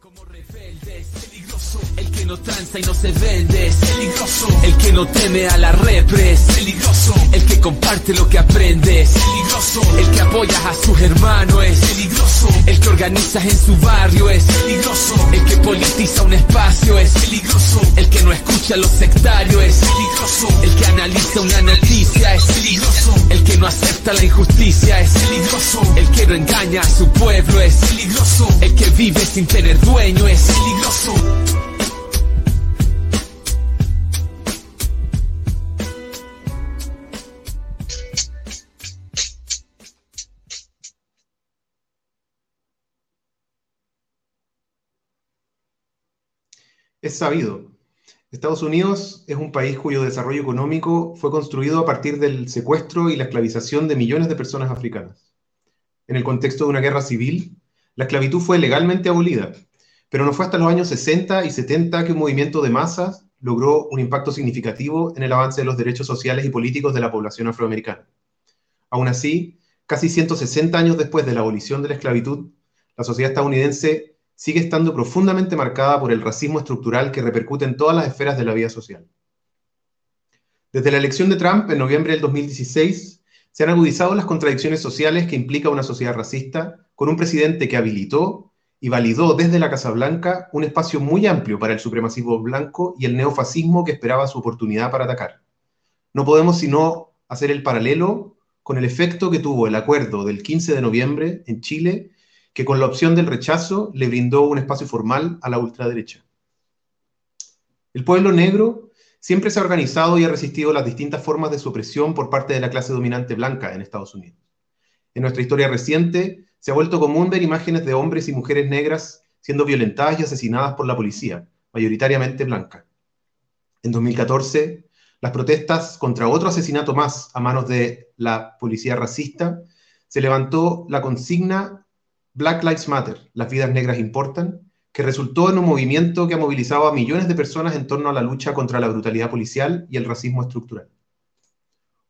Como rebelde peligroso, el que no tranza y no se vende peligroso, el que no teme a la repres, peligroso, el que comparte lo que aprende es peligroso, el que apoya a sus hermanos es peligroso, el que organiza en su barrio es peligroso, el que politiza un espacio es peligroso, el que no escucha a los sectarios es peligroso, el que analiza una noticia es peligroso, el que no acepta la injusticia es peligroso, el que no engaña a su pueblo es peligroso, el que vive sin tener dueño es peligroso. Es sabido. Estados Unidos es un país cuyo desarrollo económico fue construido a partir del secuestro y la esclavización de millones de personas africanas. En el contexto de una guerra civil, la esclavitud fue legalmente abolida, pero no fue hasta los años 60 y 70 que un movimiento de masas logró un impacto significativo en el avance de los derechos sociales y políticos de la población afroamericana. Aún así, casi 160 años después de la abolición de la esclavitud, la sociedad estadounidense sigue estando profundamente marcada por el racismo estructural que repercute en todas las esferas de la vida social. Desde la elección de Trump en noviembre del 2016, se han agudizado las contradicciones sociales que implica una sociedad racista con un presidente que habilitó y validó desde la Casa Blanca un espacio muy amplio para el supremacismo blanco y el neofascismo que esperaba su oportunidad para atacar. No podemos sino hacer el paralelo con el efecto que tuvo el acuerdo del 15 de noviembre en Chile, que con la opción del rechazo le brindó un espacio formal a la ultraderecha. El pueblo negro siempre se ha organizado y ha resistido las distintas formas de su opresión por parte de la clase dominante blanca en Estados Unidos. En nuestra historia reciente, se ha vuelto común ver imágenes de hombres y mujeres negras siendo violentadas y asesinadas por la policía, mayoritariamente blanca. En 2014, las protestas contra otro asesinato más a manos de la policía racista, se levantó la consigna Black Lives Matter, las vidas negras importan, que resultó en un movimiento que ha movilizado a millones de personas en torno a la lucha contra la brutalidad policial y el racismo estructural.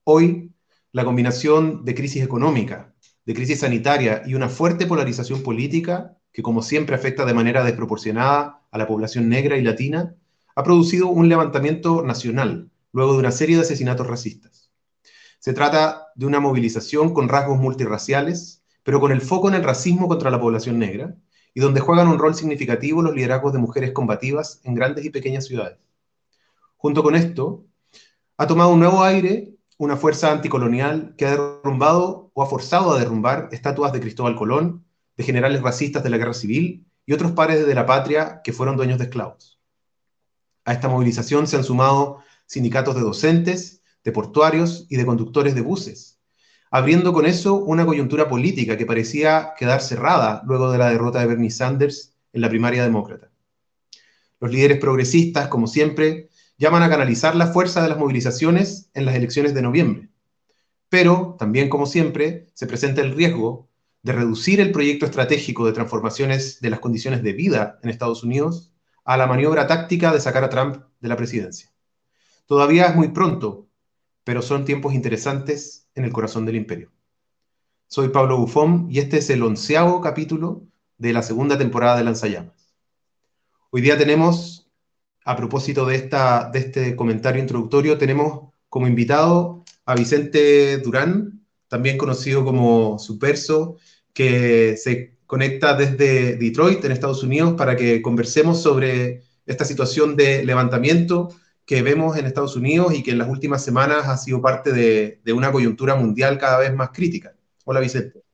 Hoy, la combinación de crisis económica, de crisis sanitaria y una fuerte polarización política, que como siempre afecta de manera desproporcionada a la población negra y latina, ha producido un levantamiento nacional luego de una serie de asesinatos racistas. Se trata de una movilización con rasgos multirraciales, pero con el foco en el racismo contra la población negra, y donde juegan un rol significativo los liderazgos de mujeres combativas en grandes y pequeñas ciudades. Junto con esto, ha tomado un nuevo aire una fuerza anticolonial que ha derrumbado o ha forzado a derrumbar estatuas de Cristóbal Colón, de generales racistas de la guerra civil y otros pares de la patria que fueron dueños de esclavos. A esta movilización se han sumado sindicatos de docentes, de portuarios y de conductores de buses, abriendo con eso una coyuntura política que parecía quedar cerrada luego de la derrota de Bernie Sanders en la primaria demócrata. Los líderes progresistas, como siempre, llaman a canalizar la fuerza de las movilizaciones en las elecciones de noviembre. Pero, también como siempre, se presenta el riesgo de reducir el proyecto estratégico de transformaciones de las condiciones de vida en Estados Unidos a la maniobra táctica de sacar a Trump de la presidencia. Todavía es muy pronto, pero son tiempos interesantes en el corazón del imperio. Soy Pablo Bufón y este es el onceavo capítulo de la segunda temporada de Lanzallamas. Hoy día tenemos a propósito de, esta, de este comentario introductorio, tenemos como invitado a Vicente Durán, también conocido como Superso, que se conecta desde Detroit, en Estados Unidos, para que conversemos sobre esta situación de levantamiento que vemos en Estados Unidos y que en las últimas semanas ha sido parte de, de una coyuntura mundial cada vez más crítica. Hola Vicente.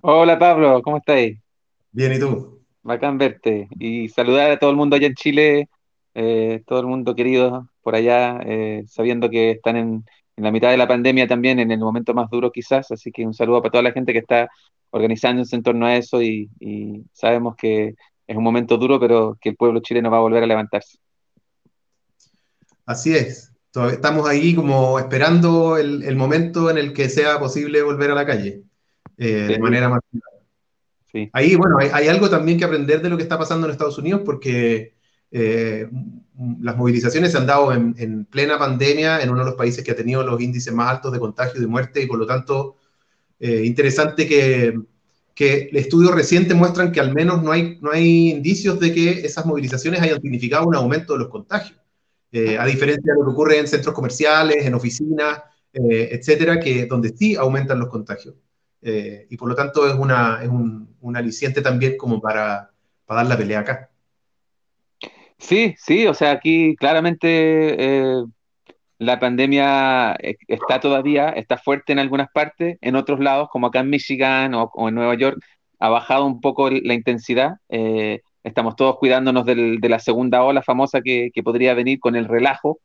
Hola Pablo, ¿cómo estáis? Bien, ¿y tú? Bacán verte y saludar a todo el mundo allá en Chile eh, todo el mundo querido por allá, eh, sabiendo que están en, la mitad de la pandemia también, en el momento más duro quizás, así que un saludo para toda la gente que está organizándose en torno a eso y, sabemos que es un momento duro, pero que el pueblo chileno va a volver a levantarse. Así es, estamos ahí como esperando el, momento en el que sea posible volver a la calle, eh, de manera más... Sí. Ahí, bueno, hay, hay, algo también que aprender de lo que está pasando en Estados Unidos, porque eh, las movilizaciones se han dado en, plena pandemia, en uno de los países que ha tenido los índices más altos de contagio y de muerte, y por lo tanto, eh, interesante que, que estudios recientes muestran que al menos no hay, no hay indicios de que esas movilizaciones hayan significado un aumento de los contagios, eh, a diferencia de lo que ocurre en centros comerciales, en oficinas, eh, etcétera, que donde sí aumentan los contagios. Eh, y por lo tanto es, una, es un, un aliciente también como para, para dar la pelea acá. Sí, sí, o sea, aquí claramente la pandemia está todavía, está fuerte en algunas partes, en otros lados, como acá en Michigan o, en Nueva York, ha bajado un poco la intensidad. Eh, estamos todos cuidándonos de la segunda ola famosa que, podría venir con el relajo,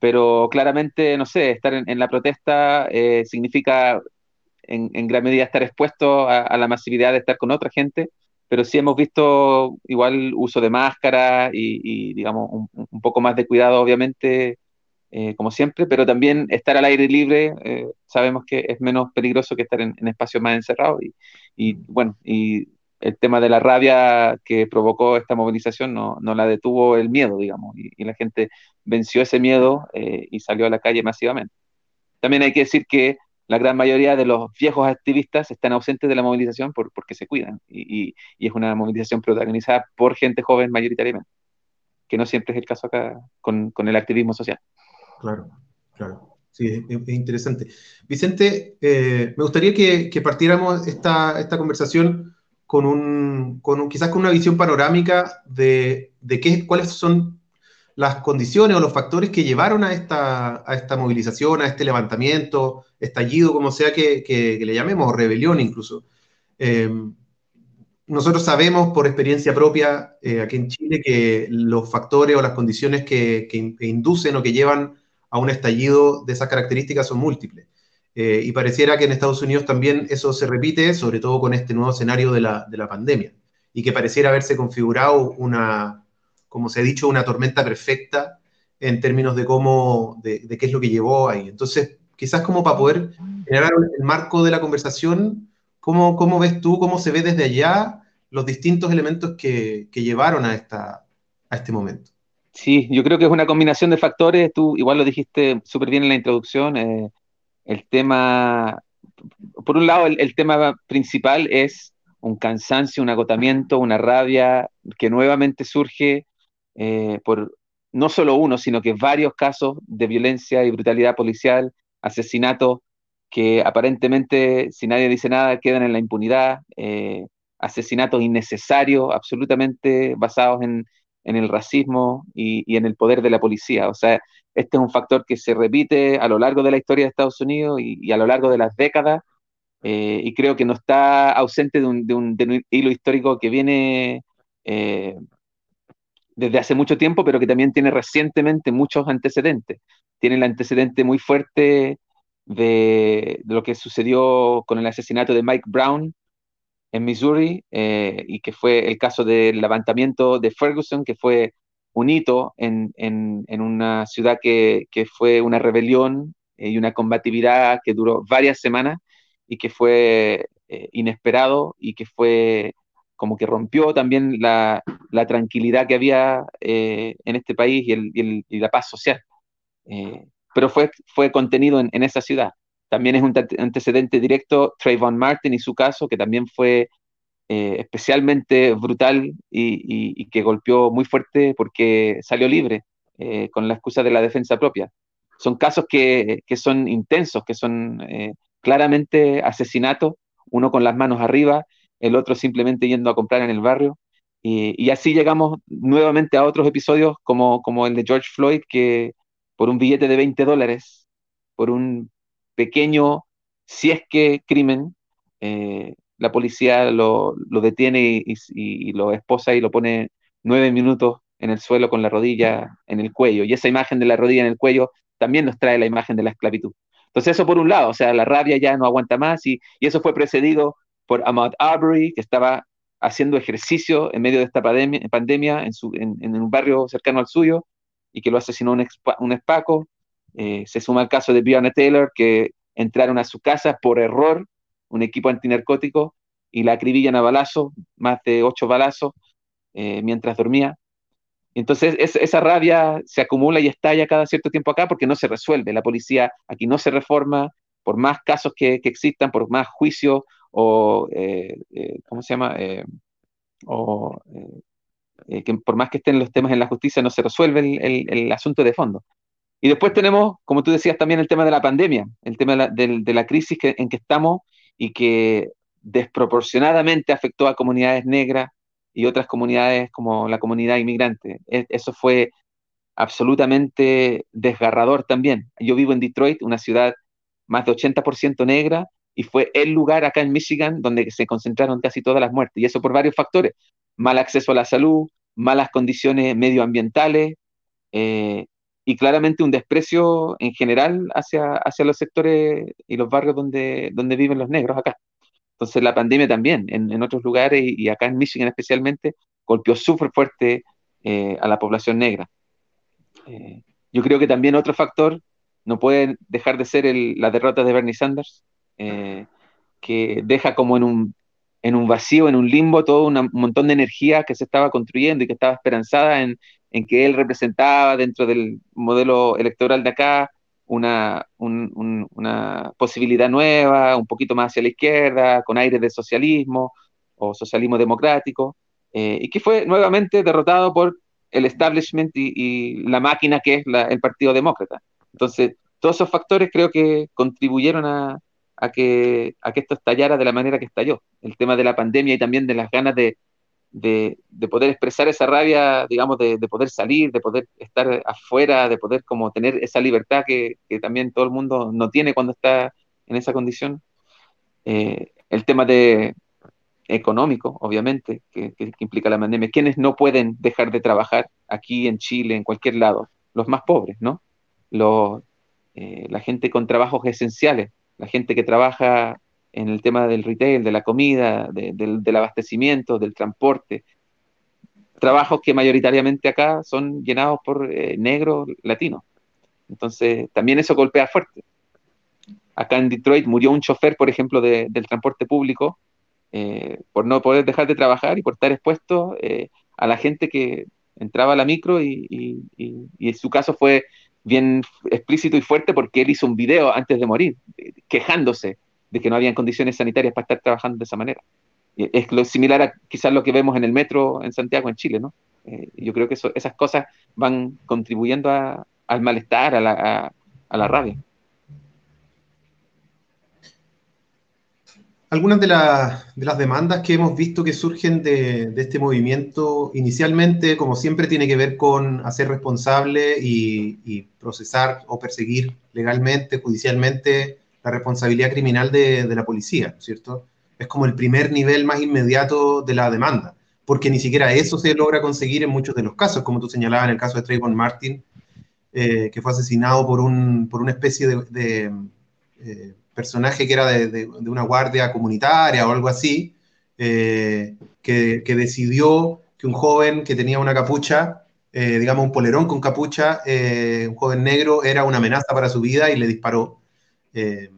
pero claramente, no sé, estar en, la protesta eh, significa en, en, gran medida estar expuesto a, la masividad de estar con otra gente, pero sí hemos visto igual uso de máscara y, y digamos, un, poco más de cuidado, obviamente, eh, como siempre, pero también estar al aire libre eh, sabemos que es menos peligroso que estar en, espacios más encerrados. Y, bueno, y el tema de la rabia que provocó esta movilización no, no la detuvo el miedo, digamos, y, la gente venció ese miedo eh, y salió a la calle masivamente. También hay que decir que la gran mayoría de los viejos activistas están ausentes de la movilización por, porque se cuidan y, y, es una movilización protagonizada por gente joven mayoritariamente, que no siempre es el caso acá con, con el activismo social. Claro, claro. Sí, es, interesante. Vicente, eh, me gustaría que, partiéramos esta, esta, conversación con un, con quizás con una visión panorámica de, de qué, cuáles son las condiciones o los factores que llevaron a esta, a esta movilización, a este levantamiento, estallido, como sea que, que, le llamemos, rebelión incluso. Eh, nosotros sabemos por experiencia propia eh, aquí en Chile que los factores o las condiciones que, que inducen o que llevan a un estallido de esas características son múltiples. Eh, y pareciera que en Estados Unidos también eso se repite, sobre todo con este nuevo escenario de la, de la pandemia, y que pareciera haberse configurado una, como se ha dicho, una tormenta perfecta en términos de cómo, de, qué es lo que llevó ahí. Entonces, quizás como para poder generar el marco de la conversación, ¿cómo, cómo ves tú, cómo se ve desde allá los distintos elementos que, que llevaron a, esta, a este momento? Sí, yo creo que es una combinación de factores. Tú igual lo dijiste súper bien en la introducción. Eh, el tema, por un lado, el, tema principal es un cansancio, un agotamiento, una rabia que nuevamente surge eh, por no solo uno, sino que varios casos de violencia y brutalidad policial, asesinatos que aparentemente, si nadie dice nada, quedan en la impunidad, eh, asesinatos innecesarios, absolutamente basados en, en el racismo y, en el poder de la policía. O sea, este es un factor que se repite a lo largo de la historia de Estados Unidos y, a lo largo de las décadas, eh, y creo que no está ausente de un, hilo histórico que viene eh, desde hace mucho tiempo, pero que también tiene recientemente muchos antecedentes. Tiene el antecedente muy fuerte de, de lo que sucedió con el asesinato de Mike Brown en Missouri eh, y que fue el caso del levantamiento de Ferguson, que fue un hito en, en, en una ciudad que, que, fue una rebelión eh, y una combatividad que duró varias semanas y que fue eh, inesperado y que fue como que rompió también la, la tranquilidad que había en este país y, el, y, el, y, la paz social. pero fue, fue contenido en, en esa ciudad. También es un antecedente directo Trayvon Martin y su caso, que también fue eh, especialmente brutal y, que golpeó muy fuerte porque salió libre eh, con la excusa de la defensa propia. Son casos que, que son intensos, que son eh, claramente asesinatos, uno con las manos arriba, el otro simplemente yendo a comprar en el barrio. Y, y así llegamos nuevamente a otros episodios como, como el de George Floyd, que por un billete de 20 dólares, por un pequeño, si es que crimen, eh, la policía lo, lo detiene y, lo esposa y lo pone nueve minutos en el suelo con la rodilla en el cuello. Y esa imagen de la rodilla en el cuello también nos trae la imagen de la esclavitud. Entonces eso por un lado, o sea, la rabia ya no aguanta más y, y eso fue precedido por Ahmad Arbery, que estaba haciendo ejercicio en medio de esta pandemia, en, su, en, un barrio cercano al suyo y que lo asesinó un, un espaco. Eh, se suma el caso de Breonna Taylor, que entraron a su casa por error, un equipo antinarcótico, y la acribillan a balazos, más de ocho balazos, eh, mientras dormía. Entonces esa rabia se acumula y estalla cada cierto tiempo acá porque no se resuelve. La policía aquí no se reforma, por más casos que, existan, por más juicios o, ¿cómo se llama? o que por más que estén los temas en la justicia no se resuelve el, asunto de fondo. Y después tenemos, como tú decías, también el tema de la pandemia, el tema de la, crisis en que estamos y que desproporcionadamente afectó a comunidades negras y otras comunidades como la comunidad inmigrante. E, eso fue absolutamente desgarrador también. Yo vivo en Detroit, una ciudad más de 80% negra, y fue el lugar acá en Michigan donde se concentraron casi todas las muertes, y eso por varios factores. Mal acceso a la salud, malas condiciones medioambientales, eh, y claramente un desprecio en general hacia, hacia los sectores y los barrios donde, donde viven los negros acá. Entonces la pandemia también, en, otros lugares y, acá en Michigan especialmente, golpeó súper fuerte eh, a la población negra. Eh, yo creo que también otro factor no puede dejar de ser la derrota de Bernie Sanders, eh, que deja como en un, en un vacío, en un limbo, todo un montón de energía que se estaba construyendo y que estaba esperanzada en, en que él representaba dentro del modelo electoral de acá una, una posibilidad nueva, un poquito más hacia la izquierda, con aires de socialismo o socialismo democrático, eh, y que fue nuevamente derrotado por el establishment y, la máquina que es el Partido Demócrata. Entonces, todos esos factores creo que contribuyeron a, a, que, a que esto estallara de la manera que estalló. El tema de la pandemia y también de las ganas de, de, poder expresar esa rabia, digamos, de, poder salir, de poder estar afuera, de poder como tener esa libertad que, también todo el mundo no tiene cuando está en esa condición. Eh, el tema de económico, obviamente, que, implica la pandemia. ¿Quiénes no pueden dejar de trabajar aquí en Chile, en cualquier lado? Los más pobres, ¿no? Los, eh, la gente con trabajos esenciales, la gente que trabaja en el tema del retail, de la comida, del, abastecimiento, del transporte. Trabajos que mayoritariamente acá son llenados por eh, negros latinos. Entonces, también eso golpea fuerte. Acá en Detroit murió un chofer, por ejemplo, del transporte público eh, por no poder dejar de trabajar y por estar expuesto eh, a la gente que entraba a la micro y, y, su caso fue bien explícito y fuerte porque él hizo un video antes de morir, quejándose de que no habían condiciones sanitarias para estar trabajando de esa manera. Es lo similar a quizás lo que vemos en el metro en Santiago, en Chile, ¿no? Eh, yo creo que esas cosas van contribuyendo al malestar, a la, a, la rabia. Algunas de, de, las demandas que hemos visto que surgen de, de, este movimiento, inicialmente, como siempre, tiene que ver con hacer responsable y, y procesar o perseguir legalmente, judicialmente, la responsabilidad criminal de, la policía, ¿cierto? Es como el primer nivel más inmediato de la demanda, porque ni siquiera eso se logra conseguir en muchos de los casos, como tú señalabas en el caso de Trayvon Martin, eh, que fue asesinado por, un, por una especie de, eh, personaje que era de, una guardia comunitaria o algo así, eh, que, que, decidió que un joven que tenía una capucha, digamos un polerón con capucha, un joven negro, era una amenaza para su vida y le disparó. Eh,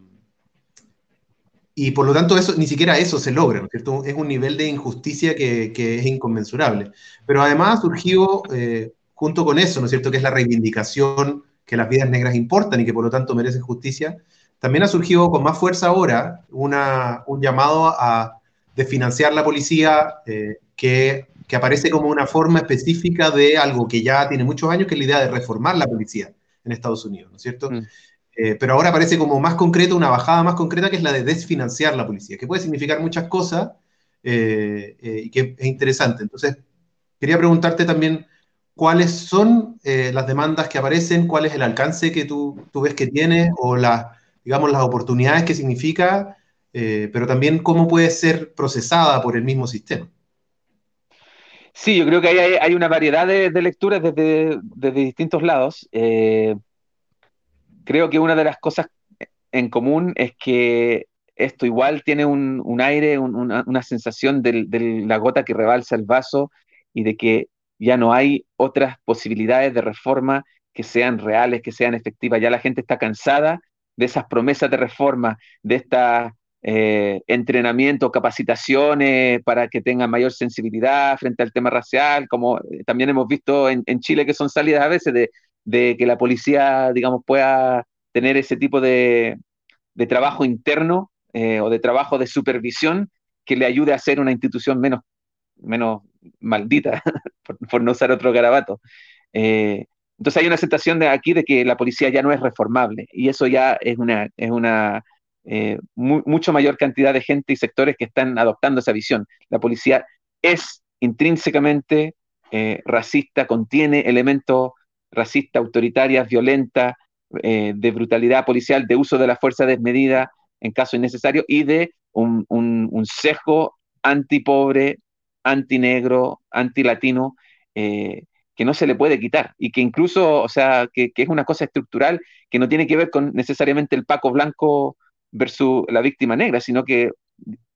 y por lo tanto, eso, ni siquiera eso se logra, ¿no es cierto? Es un nivel de injusticia que, que es inconmensurable. Pero además surgió, eh, junto con eso, ¿no es cierto?, que es la reivindicación que las vidas negras importan y que por lo tanto merecen justicia, también ha surgido con más fuerza ahora una, un llamado a desfinanciar la policía eh, que, que, aparece como una forma específica de algo que ya tiene muchos años, que es la idea de reformar la policía en Estados Unidos, ¿no es cierto? Mm. Eh, pero ahora parece como más concreto, una bajada más concreta, que es la de desfinanciar la policía, que puede significar muchas cosas eh, eh, y que es interesante. Entonces, quería preguntarte también cuáles son las demandas que aparecen, cuál es el alcance que tú, tú ves que tiene o las, digamos, las oportunidades que significa, pero también cómo puede ser procesada por el mismo sistema. Sí, yo creo que hay, hay una variedad de, lecturas desde, desde distintos lados creo que una de las cosas en común es que esto igual tiene un, aire, una, sensación de, la gota que rebalsa el vaso y de que ya no hay otras posibilidades de reforma que sean reales, que sean efectivas. Ya la gente está cansada de esas promesas de reforma, de esta eh, entrenamiento, capacitaciones para que tengan mayor sensibilidad frente al tema racial, como también hemos visto en Chile que son salidas a veces de, de que la policía, digamos, pueda tener ese tipo de, trabajo interno eh, o de trabajo de supervisión que le ayude a ser una institución menos, menos maldita, por, no usar otro garabato. Eh, entonces hay una aceptación de aquí de que la policía ya no es reformable y eso ya es una, es una eh, mucho mayor cantidad de gente y sectores que están adoptando esa visión. La policía es intrínsecamente racista, contiene elementos racistas, autoritarias, violentas, eh, de brutalidad policial, de uso de la fuerza desmedida en caso innecesario y de un, un, un sesgo antipobre, antinegro, antilatino, eh, que no se le puede quitar y que incluso, o sea, que, es una cosa estructural que no tiene que ver con necesariamente el Paco Blanco versus la víctima negra, sino que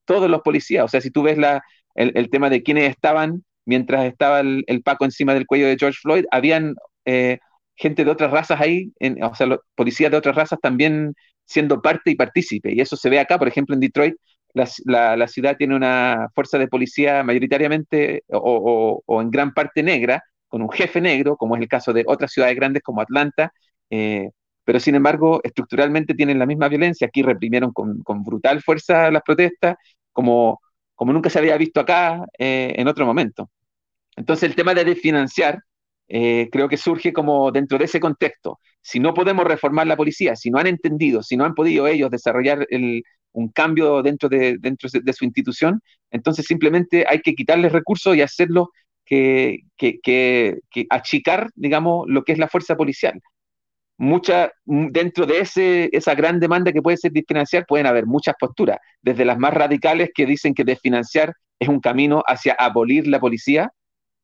todos los policías, o sea, si tú ves la, el, tema de quiénes estaban mientras estaba el, Paco encima del cuello de George Floyd, habían eh, gente de otras razas ahí, o sea, policías de otras razas también siendo parte y partícipe, y eso se ve acá, por ejemplo, en Detroit, la, ciudad tiene una fuerza de policía mayoritariamente o, en gran parte negra, con un jefe negro, como es el caso de otras ciudades grandes como Atlanta, eh, pero sin embargo estructuralmente tienen la misma violencia. Aquí reprimieron con, brutal fuerza las protestas, como, como nunca se había visto acá eh, en otro momento. Entonces el tema de desfinanciar eh, creo que surge como dentro de ese contexto. Si no podemos reformar la policía, si no han entendido, si no han podido ellos desarrollar un cambio dentro, de, dentro de su institución, entonces simplemente hay que quitarles recursos y hacerlo que, achicar, digamos, lo que es la fuerza policial. Mucha, dentro de ese, esa gran demanda que puede ser desfinanciar, pueden haber muchas posturas, desde las más radicales que dicen que desfinanciar es un camino hacia abolir la policía,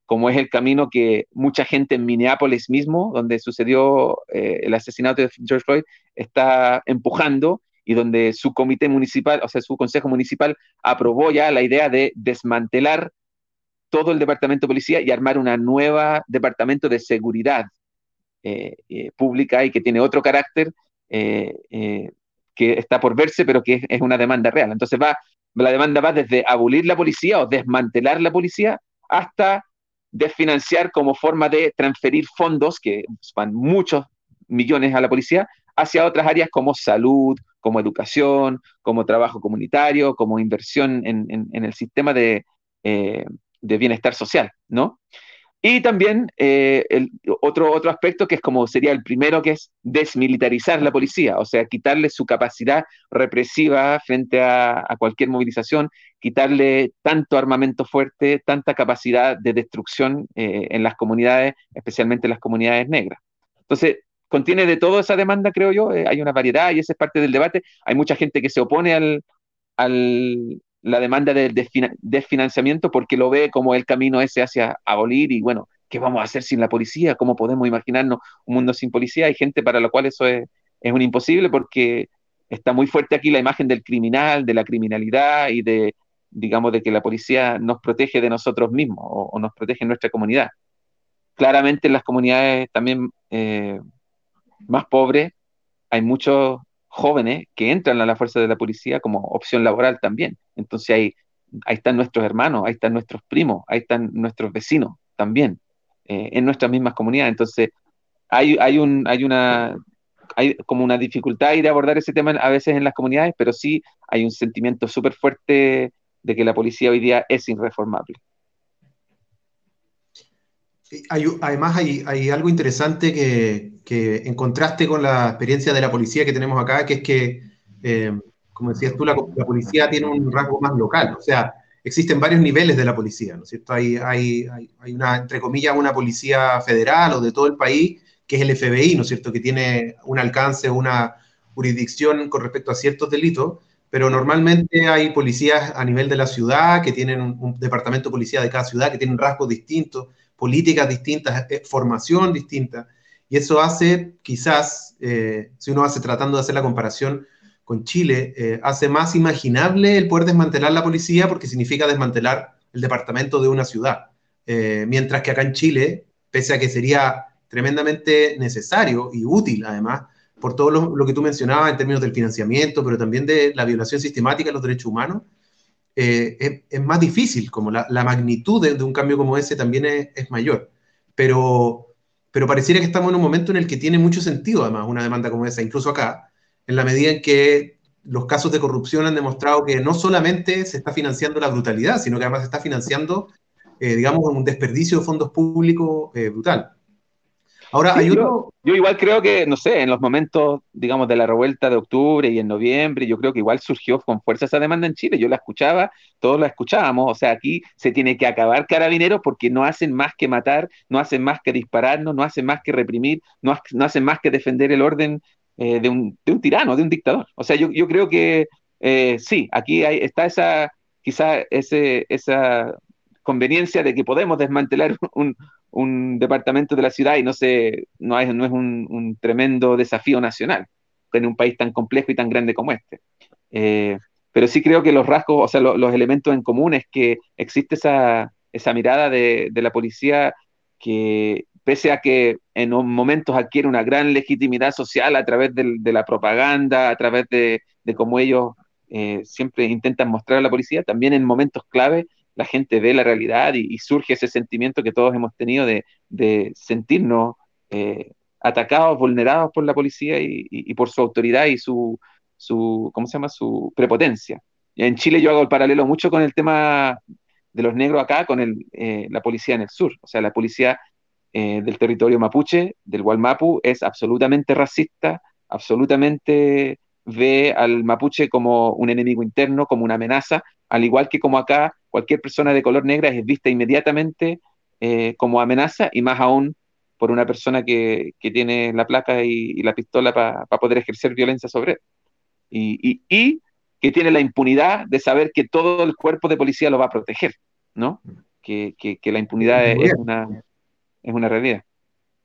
como es el camino que mucha gente en Minneapolis mismo, donde sucedió eh, el asesinato de George Floyd, está empujando y donde su comité municipal, o sea, su consejo municipal aprobó ya la idea de desmantelar todo el departamento de policía y armar una nueva departamento de seguridad eh, eh, pública y que tiene otro carácter que está por verse, pero que es, es, una demanda real. Entonces va, la demanda va desde abolir la policía o desmantelar la policía hasta desfinanciar como forma de transferir fondos, que van muchos millones a la policía, hacia otras áreas como salud, como educación, como trabajo comunitario, como inversión en, el sistema de, eh, de, bienestar social, ¿no? Y también eh, el, otro, otro aspecto que es como sería el primero, que es desmilitarizar la policía, o sea, quitarle su capacidad represiva frente a, cualquier movilización, quitarle tanto armamento fuerte, tanta capacidad de destrucción eh, en las comunidades, especialmente en las comunidades negras. Entonces, contiene de todo esa demanda, creo yo, eh, hay una variedad y esa es parte del debate. Hay mucha gente que se opone al, al, la demanda del desfinanciamiento porque lo ve como el camino ese hacia abolir y bueno, ¿qué vamos a hacer sin la policía? ¿Cómo podemos imaginarnos un mundo sin policía? Hay gente para la cual eso es, un imposible porque está muy fuerte aquí la imagen del criminal, de la criminalidad y de, digamos, de que la policía nos protege de nosotros mismos o, nos protege en nuestra comunidad. Claramente en las comunidades también eh, más pobres hay muchos jóvenes que entran a la fuerza de la policía como opción laboral también. Entonces ahí, ahí están nuestros hermanos, ahí están nuestros primos, ahí están nuestros vecinos también, eh, en nuestras mismas comunidades. Entonces hay, hay, un, hay una hay como una dificultad de abordar ese tema a veces en las comunidades, pero sí hay un sentimiento súper fuerte de que la policía hoy día es irreformable además, hay, algo interesante que, que, en contraste con la experiencia de la policía que tenemos acá, que es que, eh, como decías tú, la, policía tiene un rasgo más local. O sea, existen varios niveles de la policía, ¿no es cierto? Hay, hay, hay, una, entre comillas, una policía federal o de todo el país, que es el FBI, ¿no es cierto? Que tiene un alcance, una jurisdicción con respecto a ciertos delitos, pero normalmente hay policías a nivel de la ciudad que tienen un, un departamento de policía de cada ciudad que tienen rasgos distintos políticas distintas, eh, formación distinta, y eso hace quizás, eh, si uno hace tratando de hacer la comparación con Chile, eh, hace más imaginable el poder desmantelar la policía porque significa desmantelar el departamento de una ciudad. mientras que acá en Chile, pese a que sería tremendamente necesario y útil además, por todo lo, que tú mencionabas en términos del financiamiento, pero también de la violación sistemática de los derechos humanos, eh, es, más difícil, como la, magnitud de, un cambio como ese también es, mayor. Pero, pero pareciera que estamos en un momento en el que tiene mucho sentido, además, una demanda como esa, incluso acá, en la medida en que los casos de corrupción han demostrado que no solamente se está financiando la brutalidad, sino que además se está financiando, eh, digamos, un desperdicio de fondos públicos eh, brutal. Ahora, hay yo, igual creo que, no sé, en los momentos, digamos, de la revuelta de octubre y en noviembre, yo creo que igual surgió con fuerza esa demanda en Chile. Yo la escuchaba, todos la escuchábamos. O sea, aquí se tiene que acabar carabineros porque no hacen más que matar, no hacen más que dispararnos, no hacen más que reprimir, no, no hacen más que defender el orden eh, de, un, de, un, tirano, de un dictador. O sea, yo, yo creo que eh, sí, aquí hay, está esa, quizá ese, esa conveniencia de que podemos desmantelar un, departamento de la ciudad y no, se, no, es, un, tremendo desafío nacional en un país tan complejo y tan grande como este. Eh, pero sí creo que los rasgos, o sea, lo, los elementos en común es que existe esa, mirada de, de la policía que pese a que en momentos adquiere una gran legitimidad social a través de, la propaganda, a través de, cómo ellos eh, siempre intentan mostrar a la policía, también en momentos clave la gente ve la realidad y, surge ese sentimiento que todos hemos tenido de, sentirnos eh, atacados, vulnerados por la policía y, por su autoridad y su, ¿cómo se llama?, su prepotencia. En Chile yo hago el paralelo mucho con el tema de los negros acá, con eh, la policía en el sur. O sea, la policía eh, del territorio mapuche, del Gualmapu, es absolutamente racista, absolutamente ve al mapuche como un enemigo interno, como una amenaza, al igual que como acá cualquier persona de color negra es vista inmediatamente eh, como amenaza y más aún por una persona que, que tiene la placa y, la pistola para poder ejercer violencia sobre él. Y, y, que tiene la impunidad de saber que todo el cuerpo de policía lo va a proteger, ¿no? Que, que, la impunidad es, una, es una realidad.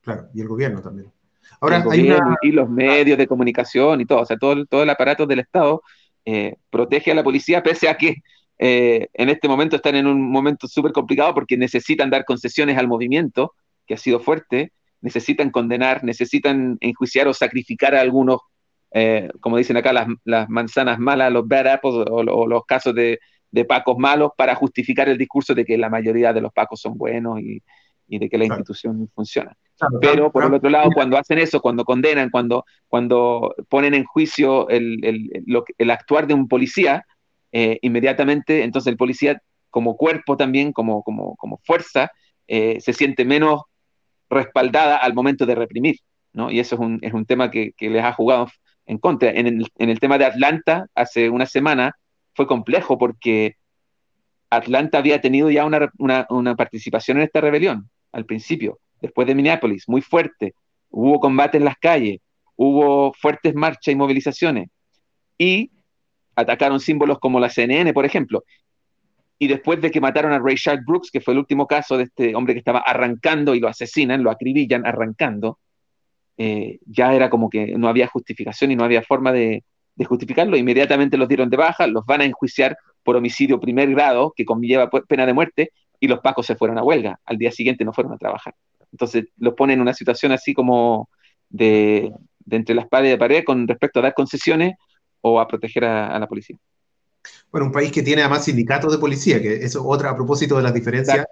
Claro, y el gobierno también. Ahora, hay Y los medios de comunicación y todo, o sea, todo, todo el aparato del Estado eh, protege a la policía, pese a que eh, en este momento están en un momento súper complicado porque necesitan dar concesiones al movimiento, que ha sido fuerte, necesitan condenar, necesitan enjuiciar o sacrificar a algunos, eh, como dicen acá, las, las, manzanas malas, los bad apples o, los casos de, de, pacos malos para justificar el discurso de que la mayoría de los pacos son buenos y, y de que la institución funciona. Pero por el otro lado, cuando hacen eso, cuando condenan, cuando, cuando ponen en juicio el, el, el actuar de un policía, eh, inmediatamente entonces el policía como cuerpo también, como, como, como fuerza, eh, se siente menos respaldada al momento de reprimir. ¿no? Y eso es un, es un tema que, que, les ha jugado en contra. En el, en el tema de Atlanta, hace una semana, fue complejo porque Atlanta había tenido ya una, una, una participación en esta rebelión al principio, después de Minneapolis, muy fuerte. Hubo combate en las calles, hubo fuertes marchas y movilizaciones. Y atacaron símbolos como la CNN, por ejemplo. Y después de que mataron a Rayshard Brooks, que fue el último caso de este hombre que estaba arrancando y lo asesinan, lo acribillan arrancando, eh, ya era como que no había justificación y no había forma de, de justificarlo. Inmediatamente los dieron de baja, los van a enjuiciar por homicidio primer grado, que conlleva pena de muerte, y los pacos se fueron a huelga. Al día siguiente no fueron a trabajar. Entonces los ponen en una situación así como de, entre las paredes de pared con respecto a dar concesiones o a proteger a, la policía. Bueno, un país que tiene además sindicatos de policía, que eso otra a propósito de las diferencias.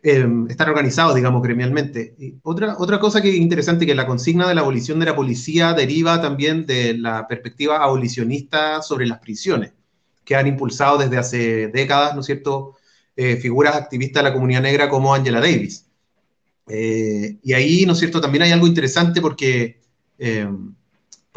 Em, están organizados, digamos, gremialmente. otra, otra cosa que es interesante, que la consigna de la abolición de la policía deriva también de la perspectiva abolicionista sobre las prisiones que han impulsado desde hace décadas, ¿no es cierto?, eh, figuras activistas de la comunidad negra como Angela Davis. Eh, y ahí, ¿no es cierto?, también hay algo interesante porque, eh,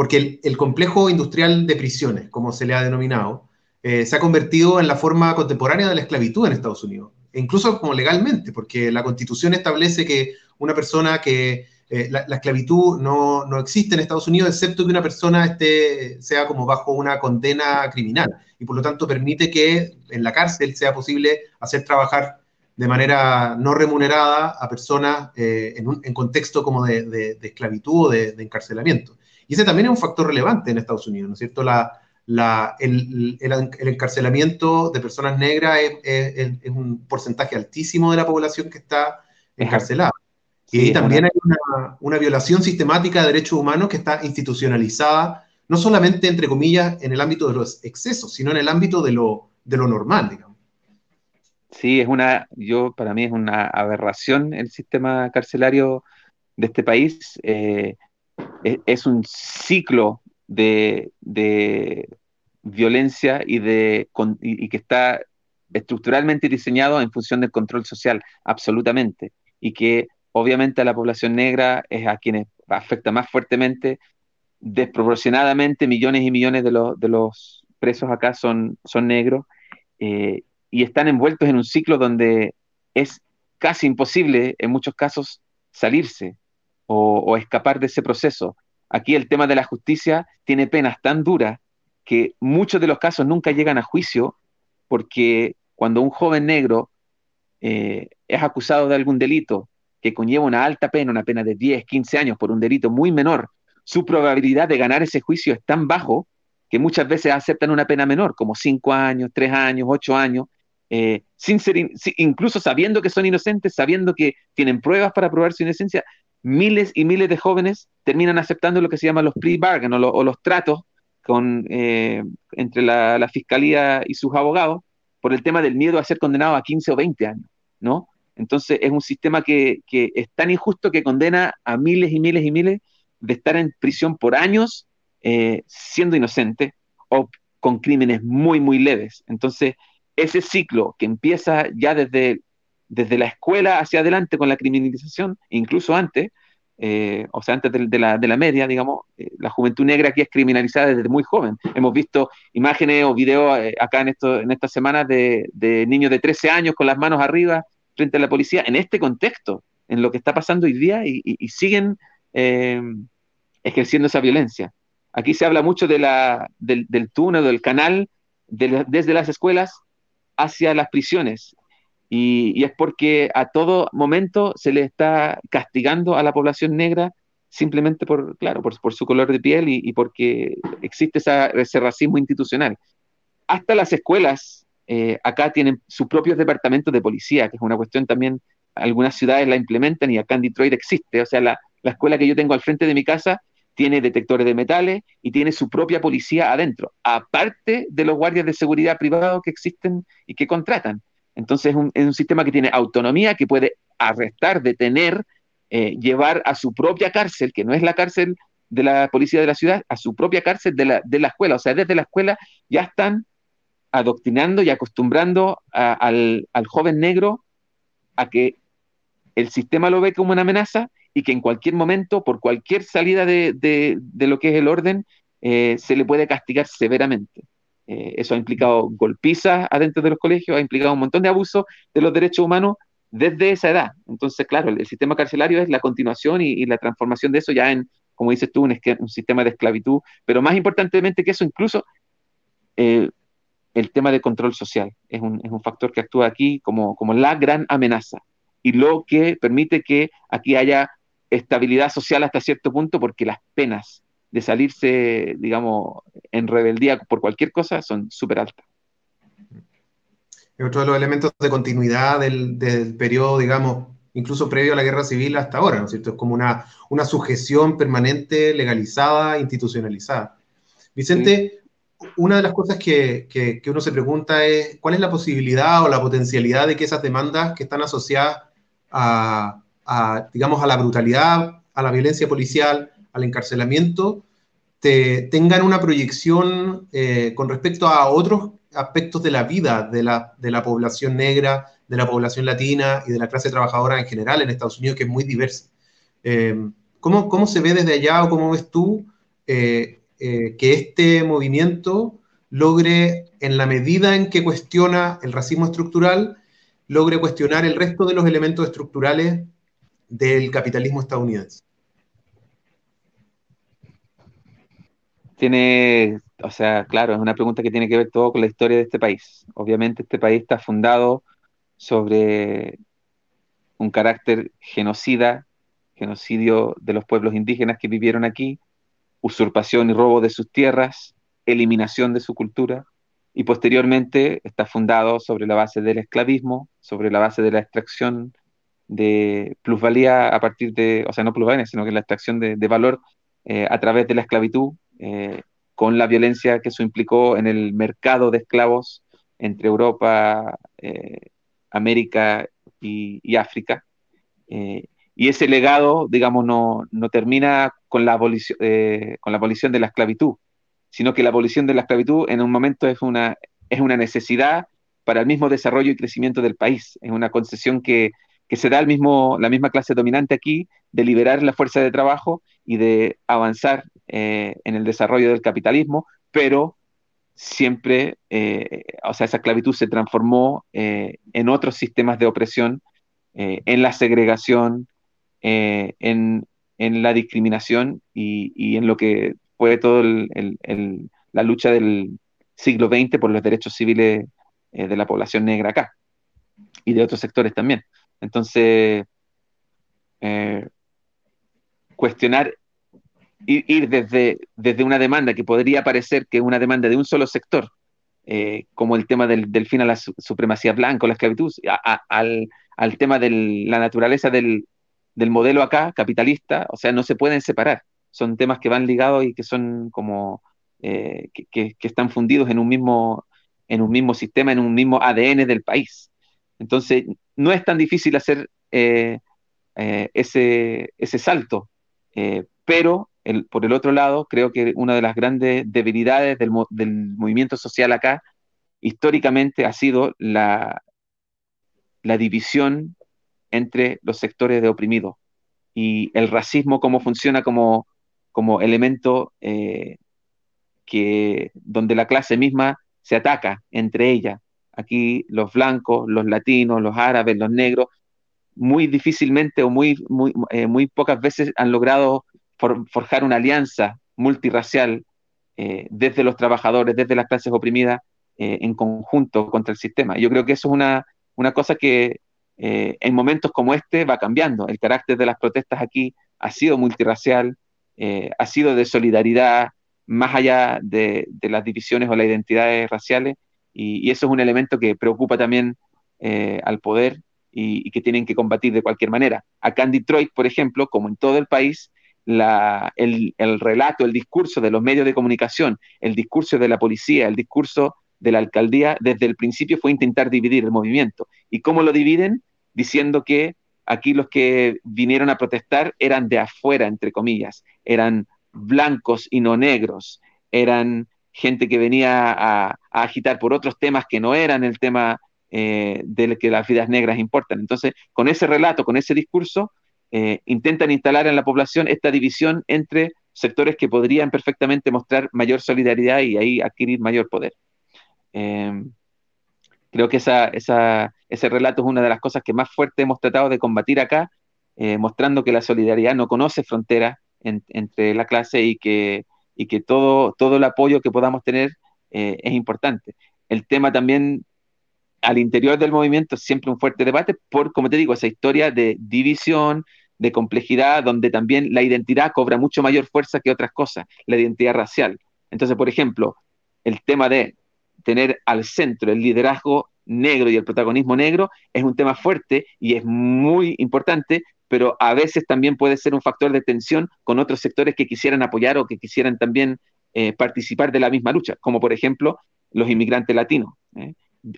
porque el, complejo industrial de prisiones, como se le ha denominado, se ha convertido en la forma contemporánea de la esclavitud en Estados Unidos, e incluso como legalmente, porque la constitución establece que una persona que eh, la, esclavitud no, no, existe en Estados Unidos, excepto que una persona esté, sea como bajo una condena criminal, y por lo tanto permite que en la cárcel sea posible hacer trabajar de manera no remunerada a personas eh, en, un, en, contexto como de, esclavitud o de, encarcelamiento. Y ese también es un factor relevante en Estados Unidos, ¿no es cierto? La, la, el, el, encarcelamiento de personas negras es, es, es, un porcentaje altísimo de la población que está encarcelada. Y ahí también hay una, violación sistemática de derechos humanos que está institucionalizada, no solamente, entre comillas, en el ámbito de los excesos, sino en el ámbito de lo, de lo normal, digamos. Sí, es una, yo, para mí es una aberración el sistema carcelario de este país. Eh, es, un ciclo de, violencia y, de, y, que está estructuralmente diseñado en función del control social, absolutamente, y que obviamente a la población negra es a quienes afecta más fuertemente, desproporcionadamente millones y millones de, los, de los presos acá son, son negros eh, y están envueltos en un ciclo donde es casi imposible en muchos casos salirse o, escapar de ese proceso. Aquí el tema de la justicia tiene penas tan duras que muchos de los casos nunca llegan a juicio porque cuando un joven negro eh, es acusado de algún delito que conlleva una alta pena, una pena de 10, 15 años por un delito muy menor, su probabilidad de ganar ese juicio es tan bajo que muchas veces aceptan una pena menor, como 5 años, 3 años, 8 años, eh, sin ser, incluso sabiendo que son inocentes, sabiendo que tienen pruebas para probar su inocencia, miles y miles de jóvenes terminan aceptando lo que se llama los plea bargain o, los tratos con, eh, entre la, fiscalía y sus abogados por el tema del miedo a ser condenado a 15 o 20 años, ¿no? Entonces es un sistema que, es tan injusto que condena a miles y miles y miles de estar en prisión por años eh, siendo inocente o con crímenes muy, muy leves. Entonces, ese ciclo que empieza ya desde, desde la escuela hacia adelante con la criminalización, incluso antes, eh, o sea, antes de, la, de la, media, digamos, eh, la juventud negra aquí es criminalizada desde muy joven. Hemos visto imágenes o videos eh, acá en, esto, en estas semanas de, niños de 13 años con las manos arriba frente a la policía, en este contexto, en lo que está pasando hoy día, y, siguen ejerciendo esa violencia. Aquí se habla mucho de la, del, del túnel, del canal, desde las escuelas hacia las prisiones. Y, es porque a todo momento se le está castigando a la población negra simplemente por, claro, por, su color de piel y, porque existe ese racismo institucional. Hasta las escuelas eh, acá tienen sus propios departamentos de policía, que es una cuestión también, algunas ciudades la implementan y acá en Detroit existe. O sea, la, la escuela que yo tengo al frente de mi casa tiene detectores de metales y tiene su propia policía adentro, aparte de los guardias de seguridad privados que existen y que contratan. Entonces es un, sistema que tiene autonomía, que puede arrestar, detener, eh, llevar a su propia cárcel, que no es la cárcel de la policía de la ciudad, a su propia cárcel de la, de la escuela. O sea, desde la escuela ya están adoctrinando y acostumbrando al, joven negro a que el sistema lo ve como una amenaza y que en cualquier momento, por cualquier salida de, de, lo que es el orden, eh, se le puede castigar severamente. Eh, eso ha implicado golpizas adentro de los colegios, ha implicado un montón de abusos de los derechos humanos desde esa edad. Entonces, claro, el, sistema carcelario es la continuación y, la transformación de eso ya en, como dices tú, un, sistema de esclavitud, pero más importantemente que eso, incluso eh, el tema de control social es un, es un factor que actúa aquí como, como la gran amenaza y lo que permite que aquí haya estabilidad social hasta cierto punto porque las penas de salirse, digamos, en rebeldía por cualquier cosa son súper altas. Es otro de los elementos de continuidad del, del, periodo, digamos, incluso previo a la guerra civil hasta ahora, ¿no es cierto? Es como una, una sujeción permanente, legalizada, institucionalizada. Vicente, una de las cosas que, que, uno se pregunta es cuál es la posibilidad o la potencialidad de que esas demandas que están asociadas a, a, digamos, a la brutalidad, a la violencia policial, al encarcelamiento, te, tengan una proyección eh, con respecto a otros aspectos de la vida de la, de la, población negra, de la población latina y de la clase trabajadora en general en Estados Unidos, que es muy diversa. Eh, ¿cómo, ¿cómo, se ve desde allá o cómo ves tú eh, que este movimiento logre, en la medida en que cuestiona el racismo estructural, logre cuestionar el resto de los elementos estructurales del capitalismo estadounidense? Tiene, o sea, claro, es una pregunta que tiene que ver todo con la historia de este país. Obviamente este país está fundado sobre un carácter genocida, genocidio de los pueblos indígenas que vivieron aquí, usurpación y robo de sus tierras, eliminación de su cultura, y posteriormente está fundado sobre la base del esclavismo, sobre la base de la extracción de plusvalía a partir de, o sea, no plusvalía, sino que la extracción de, valor eh, a través de la esclavitud, eh, con la violencia que eso implicó en el mercado de esclavos entre Europa, eh, América y, África. y ese legado, digamos, no, no termina con la, abolición, eh, de la esclavitud, sino que la abolición de la esclavitud en un momento es una, es una necesidad para el mismo desarrollo y crecimiento del país. Es una concesión que, que se da al mismo, la misma clase dominante aquí de liberar la fuerza de trabajo y de avanzar eh, en el desarrollo del capitalismo, pero siempre, eh, o sea, esa esclavitud se transformó eh, en otros sistemas de opresión, en la segregación, en, en, la discriminación y, y, en lo que fue toda la lucha del siglo XX por los derechos civiles de la población negra acá y de otros sectores también. Entonces, cuestionar, ir, desde, desde una demanda que podría parecer que es una demanda de un solo sector, eh, como el tema del, fin a la supremacía blanca, la esclavitud, al, al, tema de la naturaleza del, del, modelo acá, capitalista, o sea, no se pueden separar. Son temas que van ligados y que son como, eh, que, que, están fundidos en un, mismo, en un mismo sistema, en un mismo ADN del país. Entonces, no es tan difícil hacer eh, ese, ese salto pero por el otro lado, creo que una de las grandes debilidades del, movimiento social acá, históricamente, ha sido la, la división entre los sectores de oprimidos y el racismo cómo funciona como, como elemento eh, que, donde la clase misma se ataca entre ellas. Aquí los blancos, los latinos, los árabes, los negros muy difícilmente o muy, muy, eh, muy pocas veces han logrado forjar una alianza multirracial eh, desde los trabajadores, desde las clases oprimidas, eh, en conjunto contra el sistema. Yo creo que eso es una, una cosa que en momentos como este va cambiando. El carácter de las protestas aquí ha sido multirracial, ha sido de solidaridad, más allá de, de, las divisiones o las identidades raciales, y, y, eso es un elemento que preocupa también al poder y, que tienen que combatir de cualquier manera. Acá en Detroit, por ejemplo, como en todo el país, el, relato, el discurso de los medios de comunicación, el discurso de la policía, el discurso de la alcaldía, desde el principio fue intentar dividir el movimiento. ¿Y cómo lo dividen? Diciendo que aquí los que vinieron a protestar eran de afuera, entre comillas, eran blancos y no negros, eran gente que venía a, agitar por otros temas que no eran el tema eh, de que las vidas negras importan. Entonces, con ese relato, con ese discurso, eh, intentan instalar en la población esta división entre sectores que podrían perfectamente mostrar mayor solidaridad y ahí adquirir mayor poder. Em, creo que ese relato es una de las cosas que más fuerte hemos tratado de combatir acá, eh, mostrando que la solidaridad no conoce fronteras entre la clase y que, todo, el apoyo que podamos tener es importante. El tema también al interior del movimiento siempre un fuerte debate por, como te digo, esa historia de división, de complejidad, donde también la identidad cobra mucho mayor fuerza que otras cosas, la identidad racial. Entonces, por ejemplo, el tema de tener al centro el liderazgo negro y el protagonismo negro es un tema fuerte y es muy importante, pero a veces también puede ser un factor de tensión con otros sectores que quisieran apoyar o que quisieran también eh, participar de la misma lucha, como por ejemplo los inmigrantes latinos. ¿eh?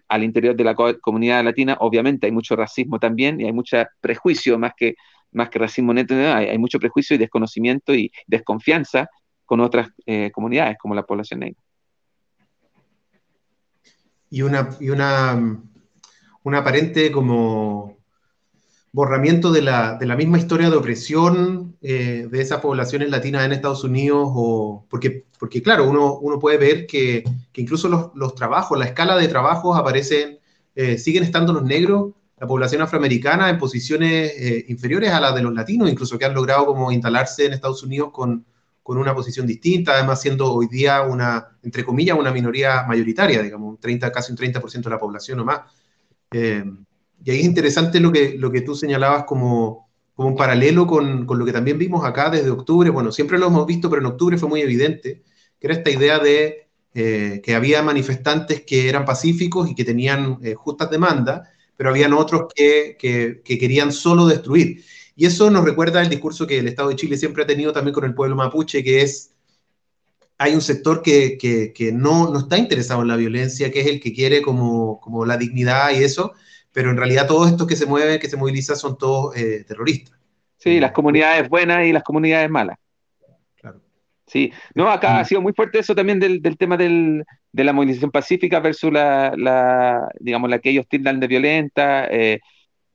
al interior de la comunidad latina, obviamente hay mucho racismo también y hay mucho prejuicio, más que, más que racismo neto, hay, mucho prejuicio y desconocimiento y desconfianza con otras eh, comunidades como la población negra. Y una, y una, una aparente como borramiento de la, de la, misma historia de opresión eh, de esas poblaciones latinas en Estados Unidos, o, porque, porque claro, uno, uno puede ver que, que incluso los, los, trabajos, la escala de trabajos aparecen, eh, siguen estando los negros, la población afroamericana en posiciones eh, inferiores a las de los latinos, incluso que han logrado como instalarse en Estados Unidos con, con una posición distinta, además siendo hoy día una, entre comillas, una minoría mayoritaria, digamos, un 30, casi un 30% de la población o más. Y ahí es interesante lo que, lo que tú señalabas como, como un paralelo con, con, lo que también vimos acá desde octubre. Bueno, siempre lo hemos visto, pero en octubre fue muy evidente, que era esta idea de eh, que había manifestantes que eran pacíficos y que tenían eh, justas demandas, pero habían otros que, que, que, querían solo destruir. Y eso nos recuerda el discurso que el Estado de Chile siempre ha tenido también con el pueblo mapuche, que es, hay un sector que, que no, no, está interesado en la violencia, que es el que quiere como, como la dignidad y eso, pero en realidad todos estos que se mueven, que se movilizan, son todos eh, terroristas. Sí, las comunidades buenas y las comunidades malas. Sí, no, acá ha sido muy fuerte eso también del, tema de la movilización pacífica versus la, digamos, la que ellos tildan de violenta, eh,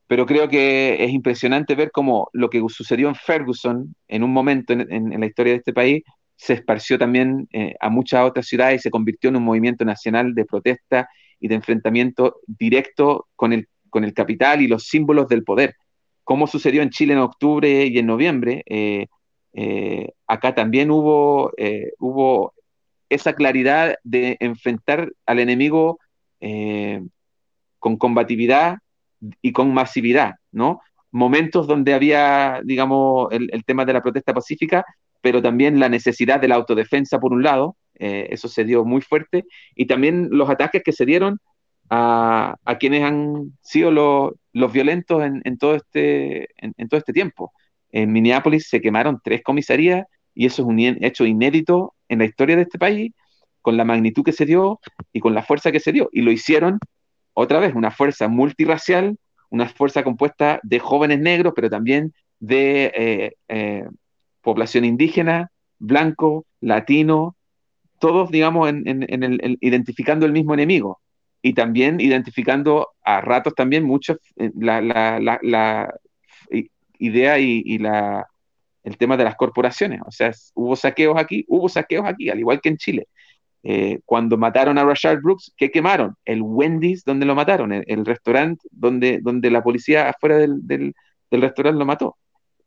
pero creo que es impresionante ver cómo lo que sucedió en Ferguson en un momento en, la historia de este país se esparció también eh, a muchas otras ciudades y se convirtió en un movimiento nacional de protesta y de enfrentamiento directo con el, con el capital y los símbolos del poder. Como sucedió en Chile en octubre y en noviembre, eh, eh, acá también hubo, hubo esa claridad de enfrentar al enemigo con combatividad y con masividad, ¿no? Momentos donde había, digamos, el, tema de la protesta pacífica, pero también la necesidad de la autodefensa por un lado, eh, eso se dio muy fuerte, y también los ataques que se dieron a, quienes han sido los violentos en, todo este, en, todo este tiempo. En Minneapolis se quemaron tres comisarías y eso es un hecho inédito en la historia de este país, con la magnitud que se dio y con la fuerza que se dio. Y lo hicieron, otra vez, una fuerza multirracial, una fuerza compuesta de jóvenes negros, pero también de eh, eh, población indígena, blanco, latino, todos, digamos, en, el, identificando el mismo enemigo y también identificando a ratos también muchos eh, la, idea y, la, el tema de las corporaciones. O sea, hubo saqueos aquí, hubo saqueos aquí, al igual que en Chile. Eh, cuando mataron a Rashard Brooks, ¿qué quemaron? El Wendy's donde lo mataron, el, restaurante donde, donde la policía afuera del, del, restaurante lo mató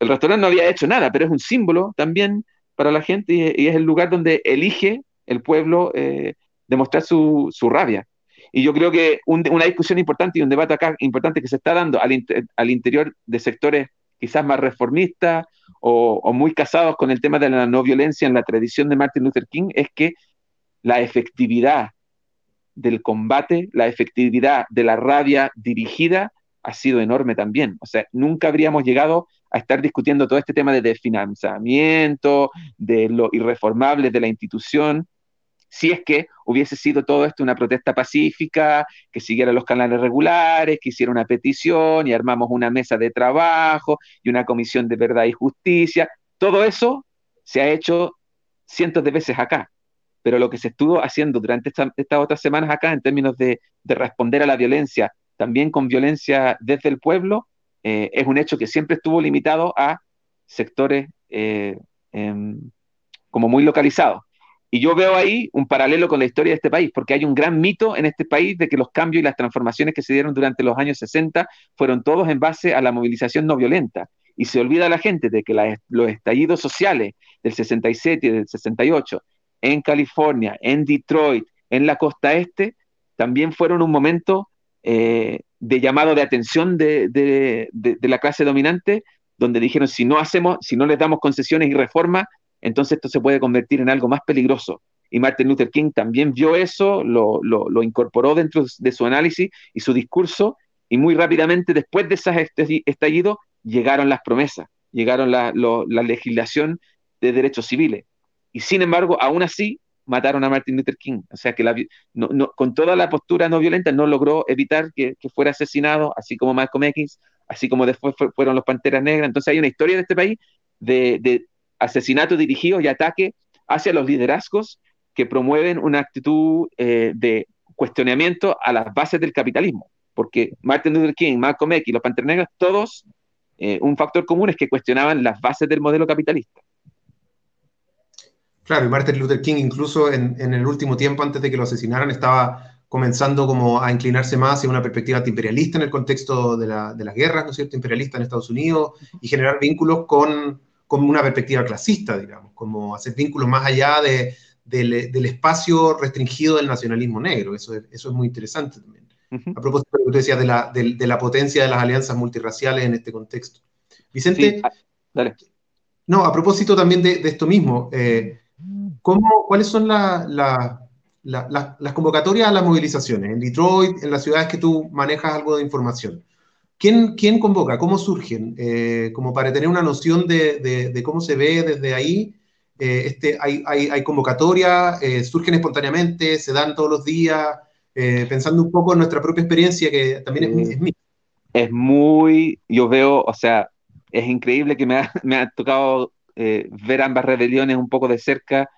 el restaurante no había hecho nada, pero es un símbolo también para la gente y, es el lugar donde elige el pueblo eh, demostrar su, rabia. Y yo creo que una discusión importante y un debate acá importante que se está dando al, interior de sectores quizás más reformistas o, muy casados con el tema de la no violencia en la tradición de Martin Luther King es que la efectividad del combate, la efectividad de la rabia dirigida ha sido enorme también. O sea, nunca habríamos llegado a estar discutiendo todo este tema de desfinanciamiento, de lo irreformable de la institución, si es que hubiese sido todo esto una protesta pacífica, que siguiera los canales regulares, que hiciera una petición y armamos una mesa de trabajo y una comisión de verdad y justicia. Todo eso se ha hecho cientos de veces acá. Pero lo que se estuvo haciendo durante estas otras semanas acá en términos de, de responder a la violencia, también con violencia desde el pueblo, eh, es un hecho que siempre estuvo limitado a sectores eh, em, como muy localizados. Y yo veo ahí un paralelo con la historia de este país, porque hay un gran mito en este país de que los cambios y las transformaciones que se dieron durante los años 60 fueron todos en base a la movilización no violenta. Y se olvida la gente de que los estallidos sociales del 67 y del 68 en California, en Detroit, en la costa este, también fueron un momento eh, de llamado de atención de, la clase dominante, donde dijeron, si no hacemos, si no les damos concesiones y reformas, entonces esto se puede convertir en algo más peligroso. Y Martin Luther King también vio eso, lo, incorporó dentro de su análisis y su discurso, y muy rápidamente después de ese estallido llegaron las promesas, llegaron la legislación de derechos civiles. Y sin embargo, aún así, mataron a Martin Luther King. O sea que con toda la postura no violenta no logró evitar que, fuera asesinado, así como Malcolm X, así como después fueron los Panteras Negras. Entonces hay una historia de este país de, asesinato dirigido y ataque hacia los liderazgos que promueven una actitud eh, de cuestionamiento a las bases del capitalismo. Porque Martin Luther King, Malcolm X, los Panteras todos, eh, un factor común es que cuestionaban las bases del modelo capitalista. Claro, y Martin Luther King incluso en, el último tiempo, antes de que lo asesinaran, estaba comenzando como a inclinarse más hacia una perspectiva antiimperialista en el contexto de, la, de las guerras, ¿no es cierto?, imperialista en Estados Unidos y generar vínculos con, con una perspectiva clasista, digamos, como hacer vínculos más allá de, del, espacio restringido del nacionalismo negro. Eso es, eso es muy interesante también. A propósito de lo que tú decías de la, de, la potencia de las alianzas multirraciales en este contexto. Vicente, ah, dale. no, a propósito también de, esto mismo, eh, ¿Cómo, ¿Cuáles son las convocatorias a las movilizaciones? En Detroit, en las ciudades que tú manejas algo de información. ¿Quién, quién convoca? ¿Cómo surgen? Eh, como para tener una noción de, cómo se ve desde ahí. Eh, este, hay, hay, convocatorias, eh, surgen espontáneamente, se dan todos los días, pensando un poco en nuestra propia experiencia, que también es, es Es muy, yo veo, o sea, es increíble que me ha, me ha tocado eh, ver ambas rebeliones un poco de cerca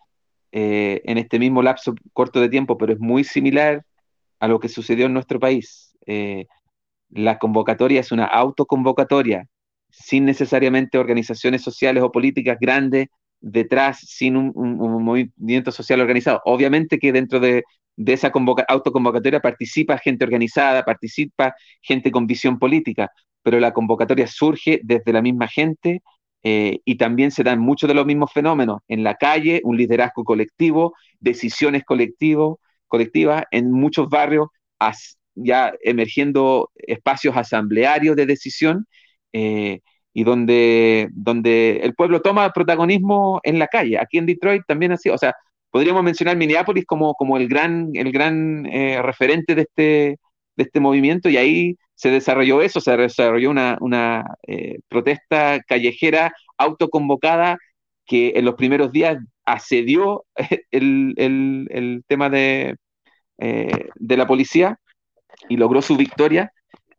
eh, en este mismo lapso corto de tiempo, pero es muy similar a lo que sucedió en nuestro país. Eh, la convocatoria es una autoconvocatoria, sin necesariamente organizaciones sociales o políticas grandes detrás, sin un, movimiento social organizado. Obviamente que dentro de, esa autoconvocatoria participa gente organizada, participa gente con visión política, pero la convocatoria surge desde la misma gente eh, y también se dan muchos de los mismos fenómenos en la calle, un liderazgo colectivo, decisiones colectivo, colectivas, en muchos barrios ya emergiendo espacios asamblearios de decisión eh, y donde, donde el pueblo toma protagonismo en la calle. Aquí en Detroit también así, o sea, podríamos mencionar Minneapolis como, como el gran, el gran eh, referente de este, de este movimiento y ahí se desarrolló eso, se desarrolló una, una eh, protesta callejera autoconvocada que en los primeros días asedió el, el, el tema de, de la policía y logró su victoria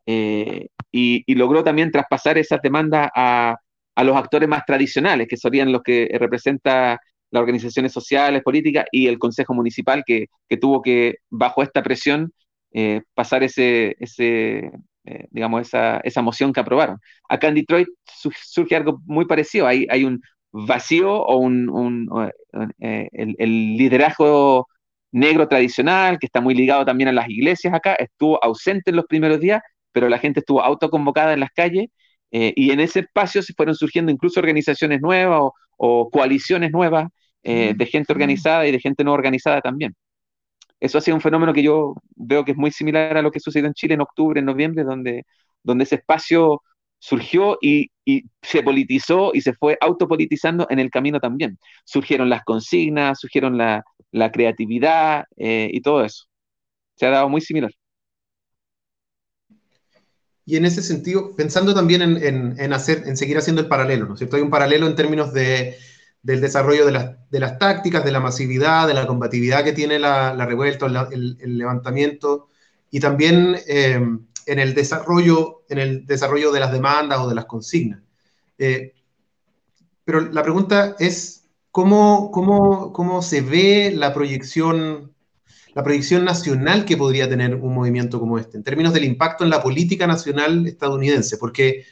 eh, y, logró también traspasar esas demandas a, a, los actores más tradicionales, que serían los que representa las organizaciones sociales, políticas y el Consejo Municipal, que, que tuvo que, bajo esta presión, eh, pasar ese, ese eh, digamos, esa, esa, moción que aprobaron. Acá en Detroit surge algo muy parecido, hay, hay un vacío o un, el, liderazgo negro tradicional, que está muy ligado también a las iglesias acá, estuvo ausente en los primeros días, pero la gente estuvo autoconvocada en las calles y en ese espacio se fueron surgiendo incluso organizaciones nuevas o, o coaliciones nuevas de gente organizada y de gente no organizada también eso ha sido un fenómeno que yo veo que es muy similar a lo que sucedió en Chile en octubre, en noviembre, donde, donde ese espacio surgió y, se politizó y se fue autopolitizando en el camino también. Surgieron las consignas, surgieron la, creatividad eh, y todo eso. Se ha dado muy similar. Y en ese sentido, pensando también en, hacer, en seguir haciendo el paralelo, ¿no es cierto? Hay un paralelo en términos de del desarrollo de las, de las, tácticas, de la masividad, de la combatividad que tiene la, la revuelta, el, el, levantamiento, y también eh, en, el desarrollo, en el desarrollo de las demandas o de las consignas. Eh, pero la pregunta es, ¿cómo, cómo, cómo se ve la proyección, la proyección nacional que podría tener un movimiento como este, en términos del impacto en la política nacional estadounidense? Porque,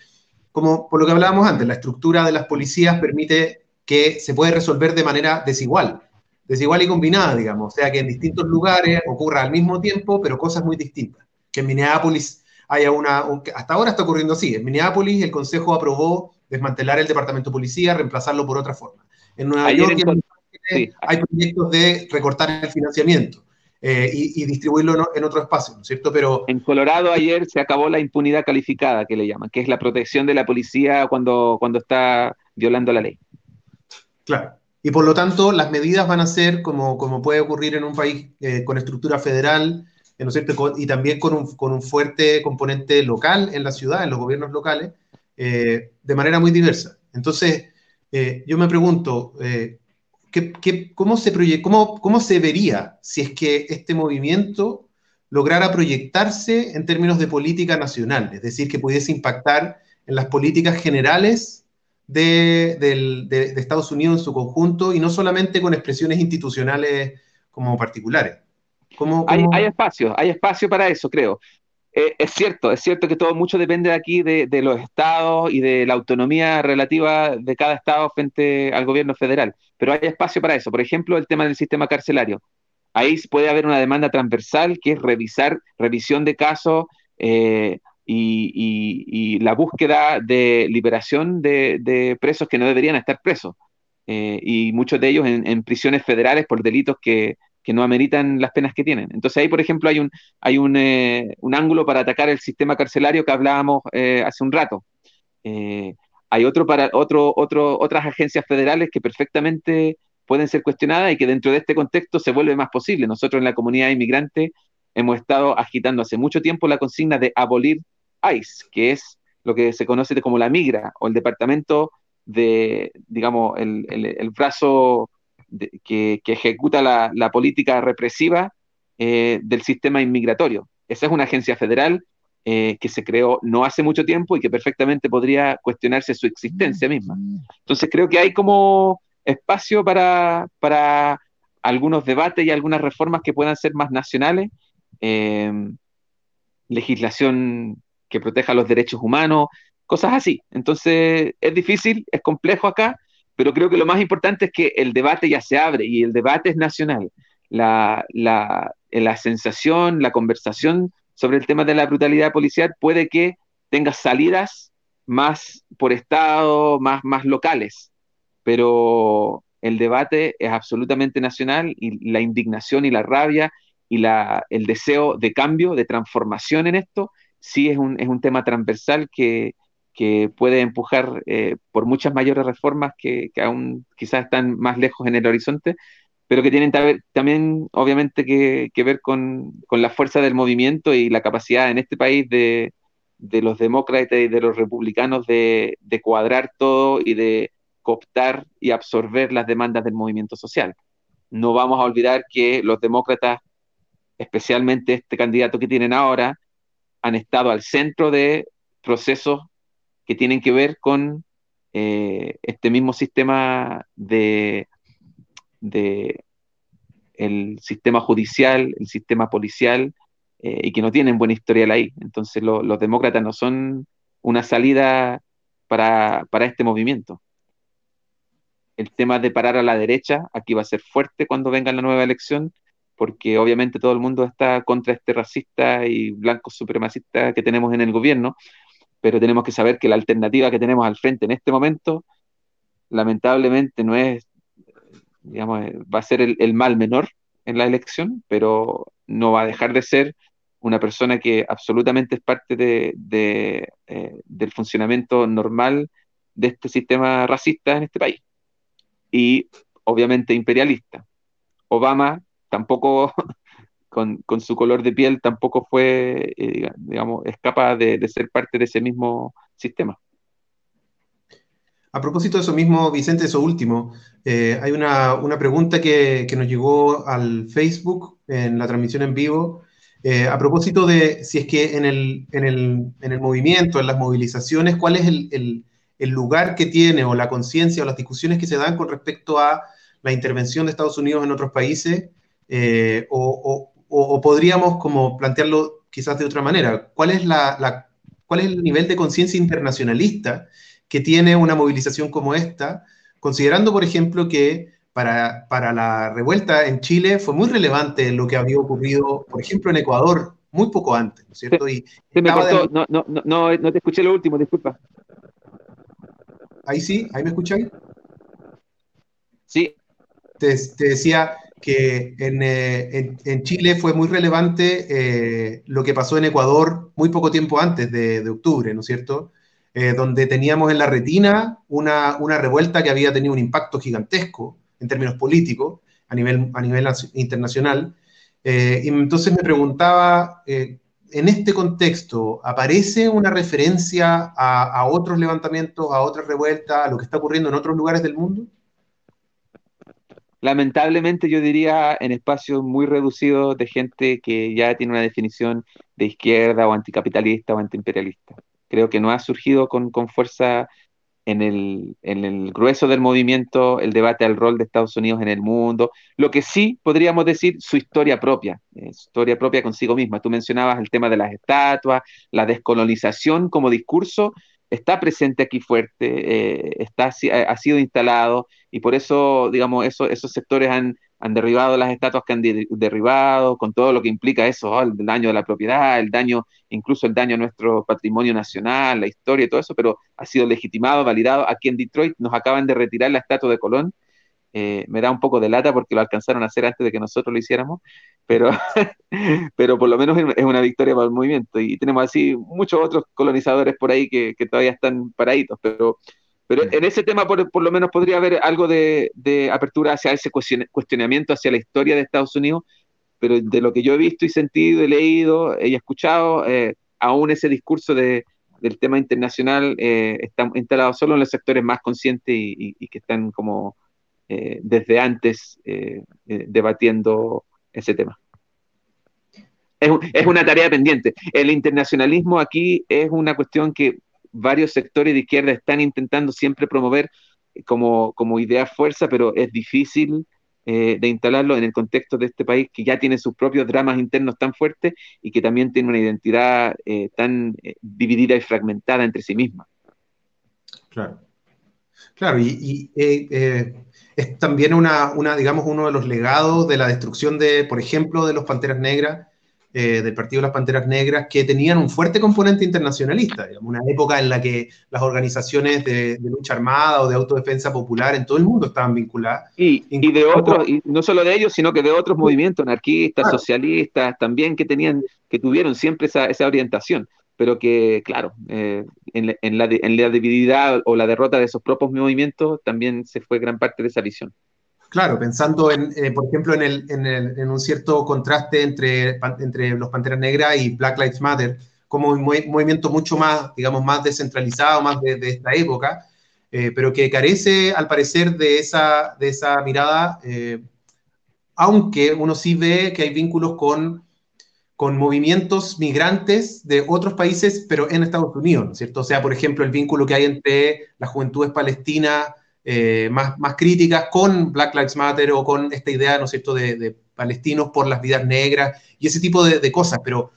como por lo que hablábamos antes, la estructura de las policías permite que se puede resolver de manera desigual, desigual y combinada, digamos, o sea, que en distintos lugares ocurra al mismo tiempo, pero cosas muy distintas. Que en Minneapolis haya una, hasta ahora está ocurriendo así, en Minneapolis el Consejo aprobó desmantelar el Departamento de Policía, reemplazarlo por otra forma. En Nueva York hay proyectos de recortar el financiamiento. Eh, y, distribuirlo en, otro espacio, ¿no es cierto? Pero en Colorado ayer se acabó la impunidad calificada, que le llaman, que es la protección de la policía cuando, cuando está violando la ley. Claro. Y por lo tanto, las medidas van a ser, como, como puede ocurrir en un país eh, con estructura federal, ¿no es cierto? y también con un, con un, fuerte componente local en la ciudad, en los gobiernos locales, eh, de manera muy diversa. Entonces, eh, yo me pregunto, ¿qué, qué, cómo, se cómo, ¿cómo se vería si es que este movimiento lograra proyectarse en términos de política nacional? Es decir, que pudiese impactar en las políticas generales de, Estados Unidos en su conjunto y no solamente con expresiones institucionales como particulares. Hay, espacio, hay espacio para eso, creo. Eh, es cierto, es cierto que todo mucho depende de aquí de, los estados y de la autonomía relativa de cada estado frente al gobierno federal, pero hay espacio para eso. Por ejemplo, el tema del sistema carcelario. Ahí puede haber una demanda transversal que es revisar, revisión de casos, eh, y, la búsqueda de liberación de, presos que no deberían estar presos, eh, y muchos de ellos en, prisiones federales por delitos que, no ameritan las penas que tienen. Entonces ahí, por ejemplo, hay un, hay un, eh, ángulo para atacar el sistema carcelario que hablábamos eh, hace un rato. hay otro para otro, otro, otras agencias federales que perfectamente pueden ser cuestionadas y que dentro de este contexto se vuelve más posible. Nosotros en la comunidad inmigrante hemos estado agitando hace mucho tiempo la consigna de abolir ICE, que es lo que se conoce como la migra o el departamento de, digamos, el, el, brazo que, ejecuta la, política represiva eh, del sistema inmigratorio. Esa es una agencia federal eh, que se creó no hace mucho tiempo y que perfectamente podría cuestionarse su existencia misma. Entonces creo que hay como espacio para, para algunos debates y algunas reformas que puedan ser más nacionales, eh, legislación que proteja los derechos humanos, cosas así. Entonces es difícil, es complejo acá, pero creo que lo más importante es que el debate ya se abre y el debate es nacional. La, la, la sensación, la conversación sobre el tema de la brutalidad policial puede que tenga salidas más por estado, más, más locales, pero el debate es absolutamente nacional y la indignación y la rabia y la, el deseo de cambio, de transformación en esto, sí es un, es un tema transversal que, que puede empujar eh, por muchas mayores reformas que, que, aún quizás están más lejos en el horizonte, pero que tienen también, obviamente, que, ver con, la fuerza del movimiento y la capacidad en este país de, los demócratas y de los republicanos de, cuadrar todo y de cooptar y absorber las demandas del movimiento social. No vamos a olvidar que los demócratas, especialmente este candidato que tienen ahora, han estado al centro de procesos que tienen que ver con eh, este mismo sistema de el sistema judicial, el sistema policial, eh, y que no tienen buen historial ahí. Entonces los demócratas no son una salida para, este movimiento. El tema de parar a la derecha, aquí va a ser fuerte cuando venga la nueva elección, porque obviamente todo el mundo está contra este racista y blanco supremacista que tenemos en el gobierno, pero tenemos que saber que la alternativa que tenemos al frente en este momento, lamentablemente no es digamos, eh, va a ser el, mal menor en la elección, pero no va a dejar de ser una persona que absolutamente es parte de, eh, del funcionamiento normal de este sistema racista en este país. Y obviamente imperialista. Obama tampoco, con, su color de piel, tampoco fue, eh, digamos, es capaz de ser parte de ese mismo sistema. A propósito de eso mismo, Vicente, eso último, eh, hay una, pregunta que, nos llegó al Facebook en la transmisión en vivo, eh, a propósito de si es que en el, en el, movimiento, en las movilizaciones, cuál es el, lugar que tiene o la conciencia o las discusiones que se dan con respecto a la intervención de Estados Unidos en otros países, eh, o, podríamos como plantearlo quizás de otra manera, ¿cuál es, la, cuál es el nivel de conciencia internacionalista? que tiene una movilización como esta, considerando, por ejemplo, que para, para la revuelta en Chile fue muy relevante lo que había ocurrido, por ejemplo, en Ecuador, muy poco antes, ¿no es cierto? Y me no, no, no, no, te escuché lo último, disculpa. Ahí sí, ahí me escucháis. Sí. Te, decía que en, eh, en, Chile fue muy relevante eh, lo que pasó en Ecuador muy poco tiempo antes de, de octubre, ¿no es cierto? Eh, donde teníamos en la retina una, una, revuelta que había tenido un impacto gigantesco en términos políticos a nivel, a nivel internacional. Eh, y entonces me preguntaba, eh, en este contexto, ¿aparece una referencia a, a, otros levantamientos, a otras revueltas, a lo que está ocurriendo en otros lugares del mundo? Lamentablemente yo diría en espacios muy reducidos de gente que ya tiene una definición de izquierda o anticapitalista o antiimperialista creo que no ha surgido con, fuerza en el, en el, grueso del movimiento el debate al rol de Estados Unidos en el mundo. Lo que sí podríamos decir, su historia propia, eh, su historia propia consigo misma. Tú mencionabas el tema de las estatuas, la descolonización como discurso está presente aquí fuerte, eh, está, ha sido instalado y por eso, digamos, eso, esos sectores han, derribado las estatuas que han derribado, con todo lo que implica eso, oh, el daño de la propiedad, el daño, incluso el daño a nuestro patrimonio nacional, la historia y todo eso, pero ha sido legitimado, validado. Aquí en Detroit nos acaban de retirar la estatua de Colón. Eh, me da un poco de lata porque lo alcanzaron a hacer antes de que nosotros lo hiciéramos, pero, pero por lo menos es una victoria para el movimiento. Y tenemos así muchos otros colonizadores por ahí que, que todavía están paraditos, pero pero en ese tema, por, lo menos, podría haber algo de, apertura hacia ese cuestionamiento, hacia la historia de Estados Unidos, pero de lo que yo he visto y sentido, he leído y escuchado, eh, aún ese discurso de, del tema internacional eh, está instalado solo en los sectores más conscientes y, que están como eh, desde antes debatiendo ese tema. es, una tarea pendiente. El internacionalismo aquí es una cuestión que varios sectores de izquierda están intentando siempre promover como, como idea fuerza, pero es difícil eh, de instalarlo en el contexto de este país que ya tiene sus propios dramas internos tan fuertes y que también tiene una identidad eh, tan eh, dividida y fragmentada entre sí misma. Claro. Claro, y, es también una, una, digamos, uno de los legados de la destrucción de, por ejemplo, de los Panteras Negras, eh, del Partido de las Panteras Negras, que tenían un fuerte componente internacionalista, digamos, una época en la que las organizaciones de, lucha armada o de autodefensa popular en todo el mundo estaban vinculadas. Y, y de otros, y no solo de ellos, sino que de otros movimientos anarquistas, socialistas, también que tenían, que tuvieron siempre esa, esa orientación pero que, claro, eh, en, la, en, la, debilidad o la derrota de esos propios movimientos también se fue gran parte de esa visión. Claro, pensando, en, eh, por ejemplo, en, el, en, un cierto contraste entre, entre los Panteras Negras y Black Lives Matter, como un movimiento mucho más, digamos, más descentralizado, más de, de esta época, eh, pero que carece, al parecer, de esa, de esa mirada, aunque uno sí ve que hay vínculos con con movimientos migrantes de otros países, pero en Estados Unidos, ¿no es cierto? O sea, por ejemplo, el vínculo que hay entre las juventudes palestinas eh, más, más críticas con Black Lives Matter o con esta idea, ¿no es cierto?, de, palestinos por las vidas negras y ese tipo de, cosas, pero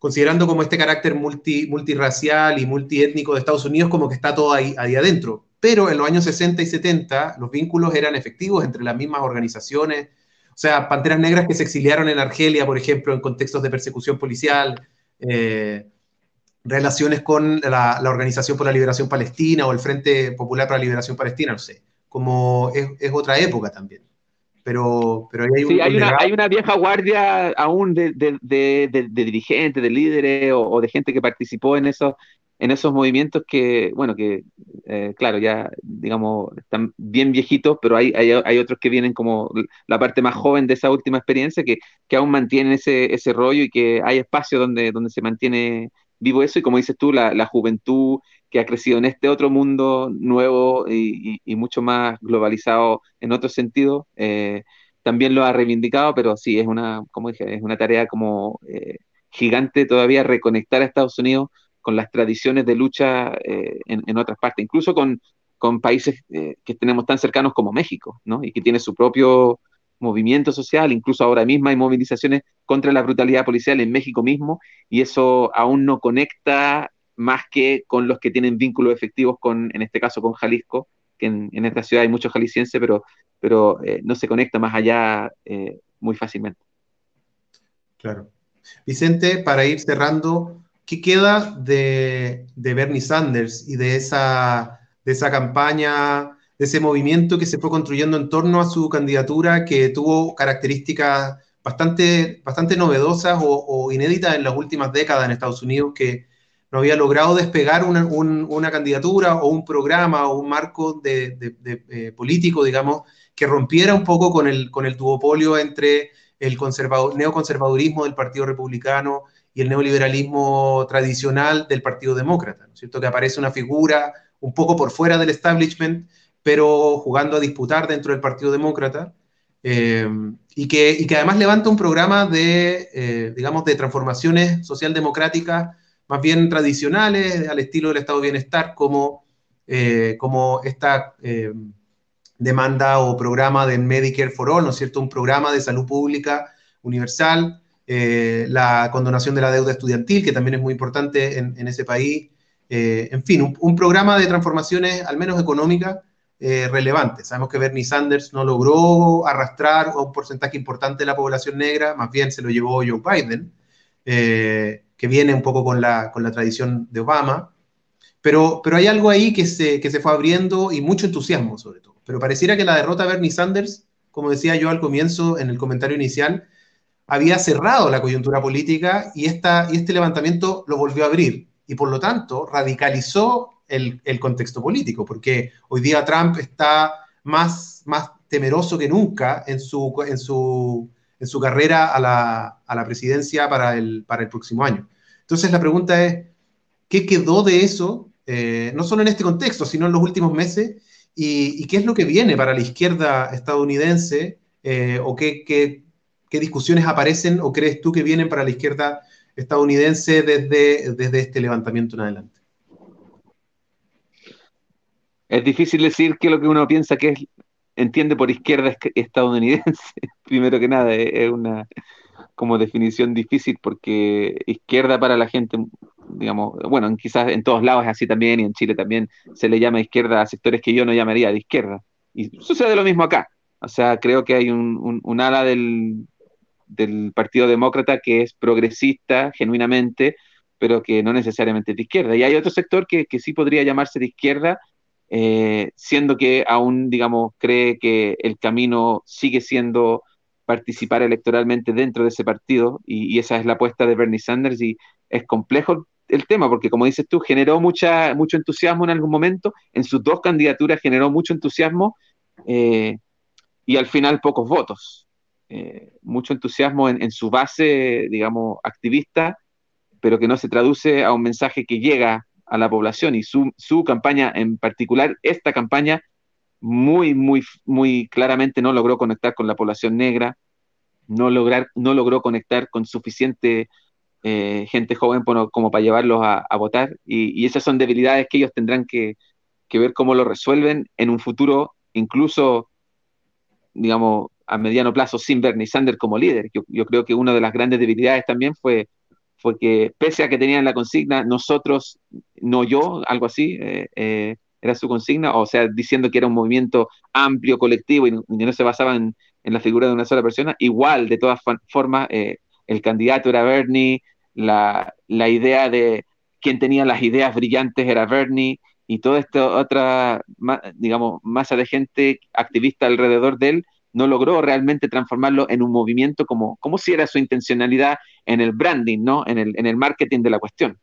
considerando como este carácter multi, multirracial y multiétnico de Estados Unidos, como que está todo ahí, ahí adentro. Pero en los años 60 y 70 los vínculos eran efectivos entre las mismas organizaciones, o sea, panteras negras que se exiliaron en Argelia, por ejemplo, en contextos de persecución policial, eh, relaciones con la, Organización por la Liberación Palestina o el Frente Popular para la Liberación Palestina, no sé, como es, otra época también. Pero, pero hay, sí, hay, una, hay, una, vieja guardia aún de, dirigentes, de líderes o, de gente que participó en esos, en esos movimientos que, bueno, que eh, claro, ya digamos, están bien viejitos, pero hay, hay, otros que vienen como la parte más joven de esa última experiencia que, que aún mantienen ese, ese rollo y que hay espacio donde, donde se mantiene vivo eso. Y como dices tú, la, la juventud que ha crecido en este otro mundo nuevo y, y, mucho más globalizado en otro sentido, eh, también lo ha reivindicado, pero sí, es una, como dije, es una tarea como eh, gigante todavía reconectar a Estados Unidos con las tradiciones de lucha eh, en, otras partes, incluso con, con países eh, que tenemos tan cercanos como México, ¿no? Y que tiene su propio movimiento social, incluso ahora mismo hay movilizaciones contra la brutalidad policial en México mismo, y eso aún no conecta más que con los que tienen vínculos efectivos con, en este caso, con Jalisco, que en, esta ciudad hay muchos jaliscienses, pero, pero eh, no se conecta más allá muy fácilmente. Claro. Vicente, para ir cerrando, ¿qué queda de, Bernie Sanders y de esa, de esa campaña, de ese movimiento que se fue construyendo en torno a su candidatura, que tuvo características bastante, bastante novedosas o, inéditas en las últimas décadas en Estados Unidos, que no había logrado despegar una, candidatura o un programa o un marco de, eh, político, digamos, que rompiera un poco con el, con el duopolio entre el neoconservadurismo del Partido Republicano y el neoliberalismo tradicional del Partido Demócrata, ¿no es cierto? Que aparece una figura un poco por fuera del establishment, pero jugando a disputar dentro del Partido Demócrata, eh, y, que, y, que, además levanta un programa de, eh, digamos, de transformaciones socialdemocráticas más bien tradicionales, al estilo del Estado de Bienestar, como, eh, como esta demanda o programa del Medicare for All, ¿no es cierto? Un programa de salud pública universal, eh, la condonación de la deuda estudiantil, que también es muy importante en, ese país. Eh, en fin, un, programa de transformaciones, al menos económicas, eh, relevantes. Sabemos que Bernie Sanders no logró arrastrar a un porcentaje importante de la población negra, más bien se lo llevó Joe Biden, que viene un poco con la, con la tradición de Obama. Pero, pero hay algo ahí que se, que se fue abriendo y mucho entusiasmo sobre todo. Pero pareciera que la derrota de Bernie Sanders, como decía yo al comienzo en el comentario inicial, había cerrado la coyuntura política y, esta, y este levantamiento lo volvió a abrir y por lo tanto radicalizó el, el, contexto político, porque hoy día Trump está más, más temeroso que nunca en su, en su, en su carrera a la, a la presidencia para el, para el próximo año. Entonces la pregunta es, ¿qué quedó de eso, eh, no solo en este contexto, sino en los últimos meses? ¿Y, qué es lo que viene para la izquierda estadounidense? Eh, ¿O qué, ¿Qué discusiones aparecen o crees tú que vienen para la izquierda estadounidense desde, desde este levantamiento en adelante? Es difícil decir que lo que uno piensa que es, entiende por izquierda estadounidense, primero que nada, es una como definición difícil porque izquierda para la gente, digamos, bueno, quizás en todos lados es así también y en Chile también se le llama izquierda a sectores que yo no llamaría de izquierda. Y sucede lo mismo acá. O sea, creo que hay un, un ala del, del Partido Demócrata que es progresista genuinamente, pero que no necesariamente es de izquierda. Y hay otro sector que, que sí podría llamarse de izquierda, eh, siendo que aún, digamos, cree que el camino sigue siendo participar electoralmente dentro de ese partido, y, esa es la apuesta de Bernie Sanders, y es complejo el tema, porque como dices tú, generó mucha, mucho entusiasmo en algún momento, en sus dos candidaturas generó mucho entusiasmo, eh, y al final pocos votos. Eh, mucho entusiasmo en, su base, digamos, activista, pero que no se traduce a un mensaje que llega a la población. Y su, campaña en particular, esta campaña, muy, muy, muy claramente no logró conectar con la población negra, no, lograr, no logró conectar con suficiente eh, gente joven como, para llevarlos a, votar. Y, esas son debilidades que ellos tendrán que, ver cómo lo resuelven en un futuro, incluso, digamos, a mediano plazo sin Bernie Sanders como líder. Yo, creo que una de las grandes debilidades también fue, fue que pese a que tenían la consigna, nosotros, no yo, algo así, eh, eh, era su consigna, o sea, diciendo que era un movimiento amplio, colectivo y no, se basaba en, la figura de una sola persona, igual, de todas formas, eh, el candidato era Bernie, la, la idea de quien tenía las ideas brillantes era Bernie, y toda esta otra, digamos, masa de gente activista alrededor de él no logró realmente transformarlo en un movimiento como, como si era su intencionalidad en el branding, ¿no? En el, en el marketing de la cuestión.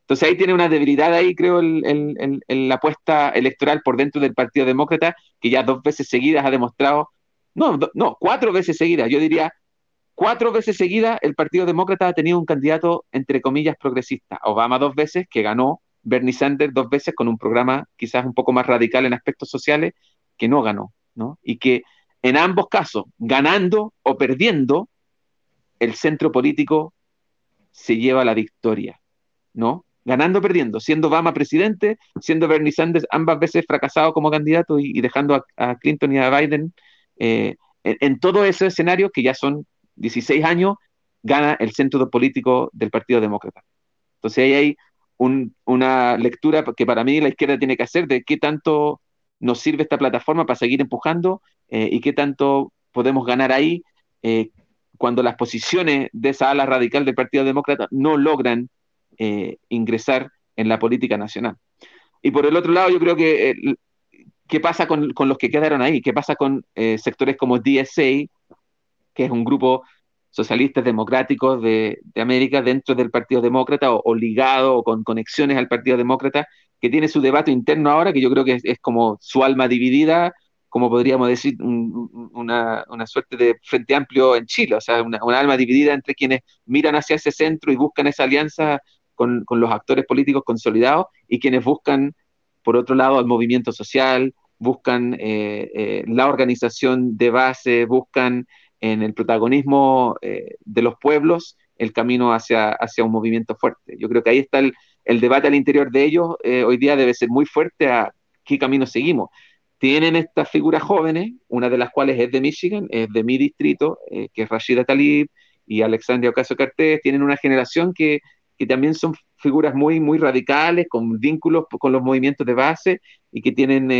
Entonces ahí tiene una debilidad ahí, creo, el, la apuesta electoral por dentro del Partido Demócrata, que ya dos veces seguidas ha demostrado, no, no, cuatro veces seguidas, yo diría, cuatro veces seguidas el Partido Demócrata ha tenido un candidato, entre comillas, progresista. Obama dos veces, que ganó, Bernie Sanders dos veces con un programa quizás un poco más radical en aspectos sociales, que no ganó, ¿no? Y que en ambos casos, ganando o perdiendo, el centro político se lleva la victoria, ¿no? Ganando o perdiendo, siendo Obama presidente, siendo Bernie Sanders ambas veces fracasado como candidato y, dejando a, Clinton y a Biden eh, en, todo ese escenario, que ya son 16 años, gana el centro político del Partido Demócrata. Entonces ahí hay una lectura que para mí la izquierda tiene que hacer de qué tanto nos sirve esta plataforma para seguir empujando eh, y qué tanto podemos ganar ahí eh, cuando las posiciones de esa ala radical del Partido Demócrata no logran eh, ingresar en la política nacional. Y por el otro lado, yo creo que qué pasa con, los que quedaron ahí, qué pasa con sectores como DSA, que es un grupo socialistas democráticos de, América dentro del Partido Demócrata o, ligado o con conexiones al Partido Demócrata, que tiene su debate interno ahora, que yo creo que es, como su alma dividida, como podríamos decir, una, suerte de frente amplio en Chile, o sea, una, alma dividida entre quienes miran hacia ese centro y buscan esa alianza con, los actores políticos consolidados y quienes buscan, por otro lado, el movimiento social, buscan eh, eh, la organización de base, buscan en el protagonismo eh, de los pueblos el camino hacia, hacia un movimiento fuerte. Yo creo que ahí está el, debate al interior de ellos, hoy día debe ser muy fuerte a qué camino seguimos. Tienen estas figuras jóvenes, una de las cuales es de Michigan, es de mi distrito, eh, que es Rashida Talib y Alexandria ocasio Cartés, tienen una generación que, que también son figuras muy, muy radicales, con vínculos con los movimientos de base y que tienen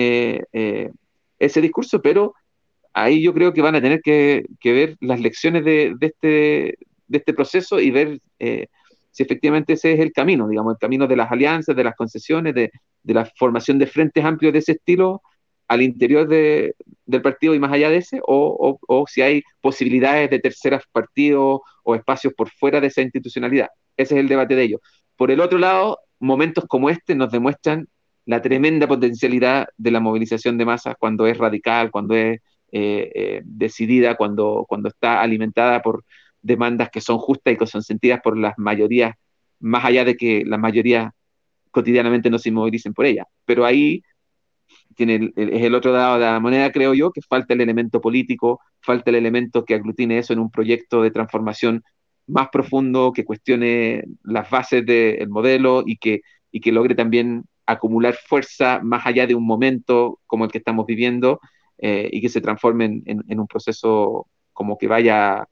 ese discurso, pero ahí yo creo que van a tener que, ver las lecciones de, este, de este proceso y ver eh, si efectivamente ese es el camino, digamos, el camino de las alianzas, de las concesiones, de, la formación de frentes amplios de ese estilo al interior del partido y más allá de ese, o, si hay posibilidades de terceros partidos o espacios por fuera de esa institucionalidad. Ese es el debate de ellos. Por el otro lado, momentos como este nos demuestran la tremenda potencialidad de la movilización de masas cuando es radical, cuando es eh, eh, decidida, cuando, está alimentada por demandas que son justas y que son sentidas por las mayorías, más allá de que las mayorías cotidianamente no se inmovilicen por ella. Pero ahí tiene es el otro lado de la moneda, creo yo, que falta el elemento político, falta el elemento que aglutine eso en un proyecto de transformación más profundo, que cuestione las bases del modelo y que, y que logre también acumular fuerza más allá de un momento como el que estamos viviendo eh, y que se transforme en, un proceso como que vaya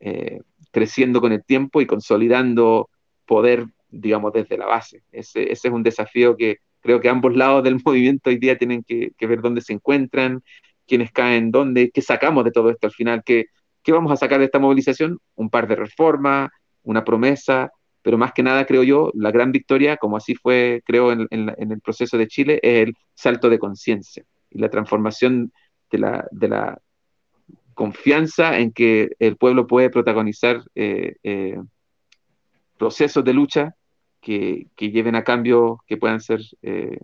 eh, creciendo con el tiempo y consolidando poder, digamos, desde la base. Ese, ese, es un desafío que creo que ambos lados del movimiento hoy día tienen que, ver dónde se encuentran, quiénes caen dónde, qué sacamos de todo esto al final, qué, vamos a sacar de esta movilización, un par de reformas, una promesa, pero más que nada creo yo, la gran victoria, como así fue, creo, en, el proceso de Chile, es el salto de conciencia y la transformación de la, de la confianza en que el pueblo puede protagonizar eh, eh, procesos de lucha que, lleven a cambios que puedan ser eh,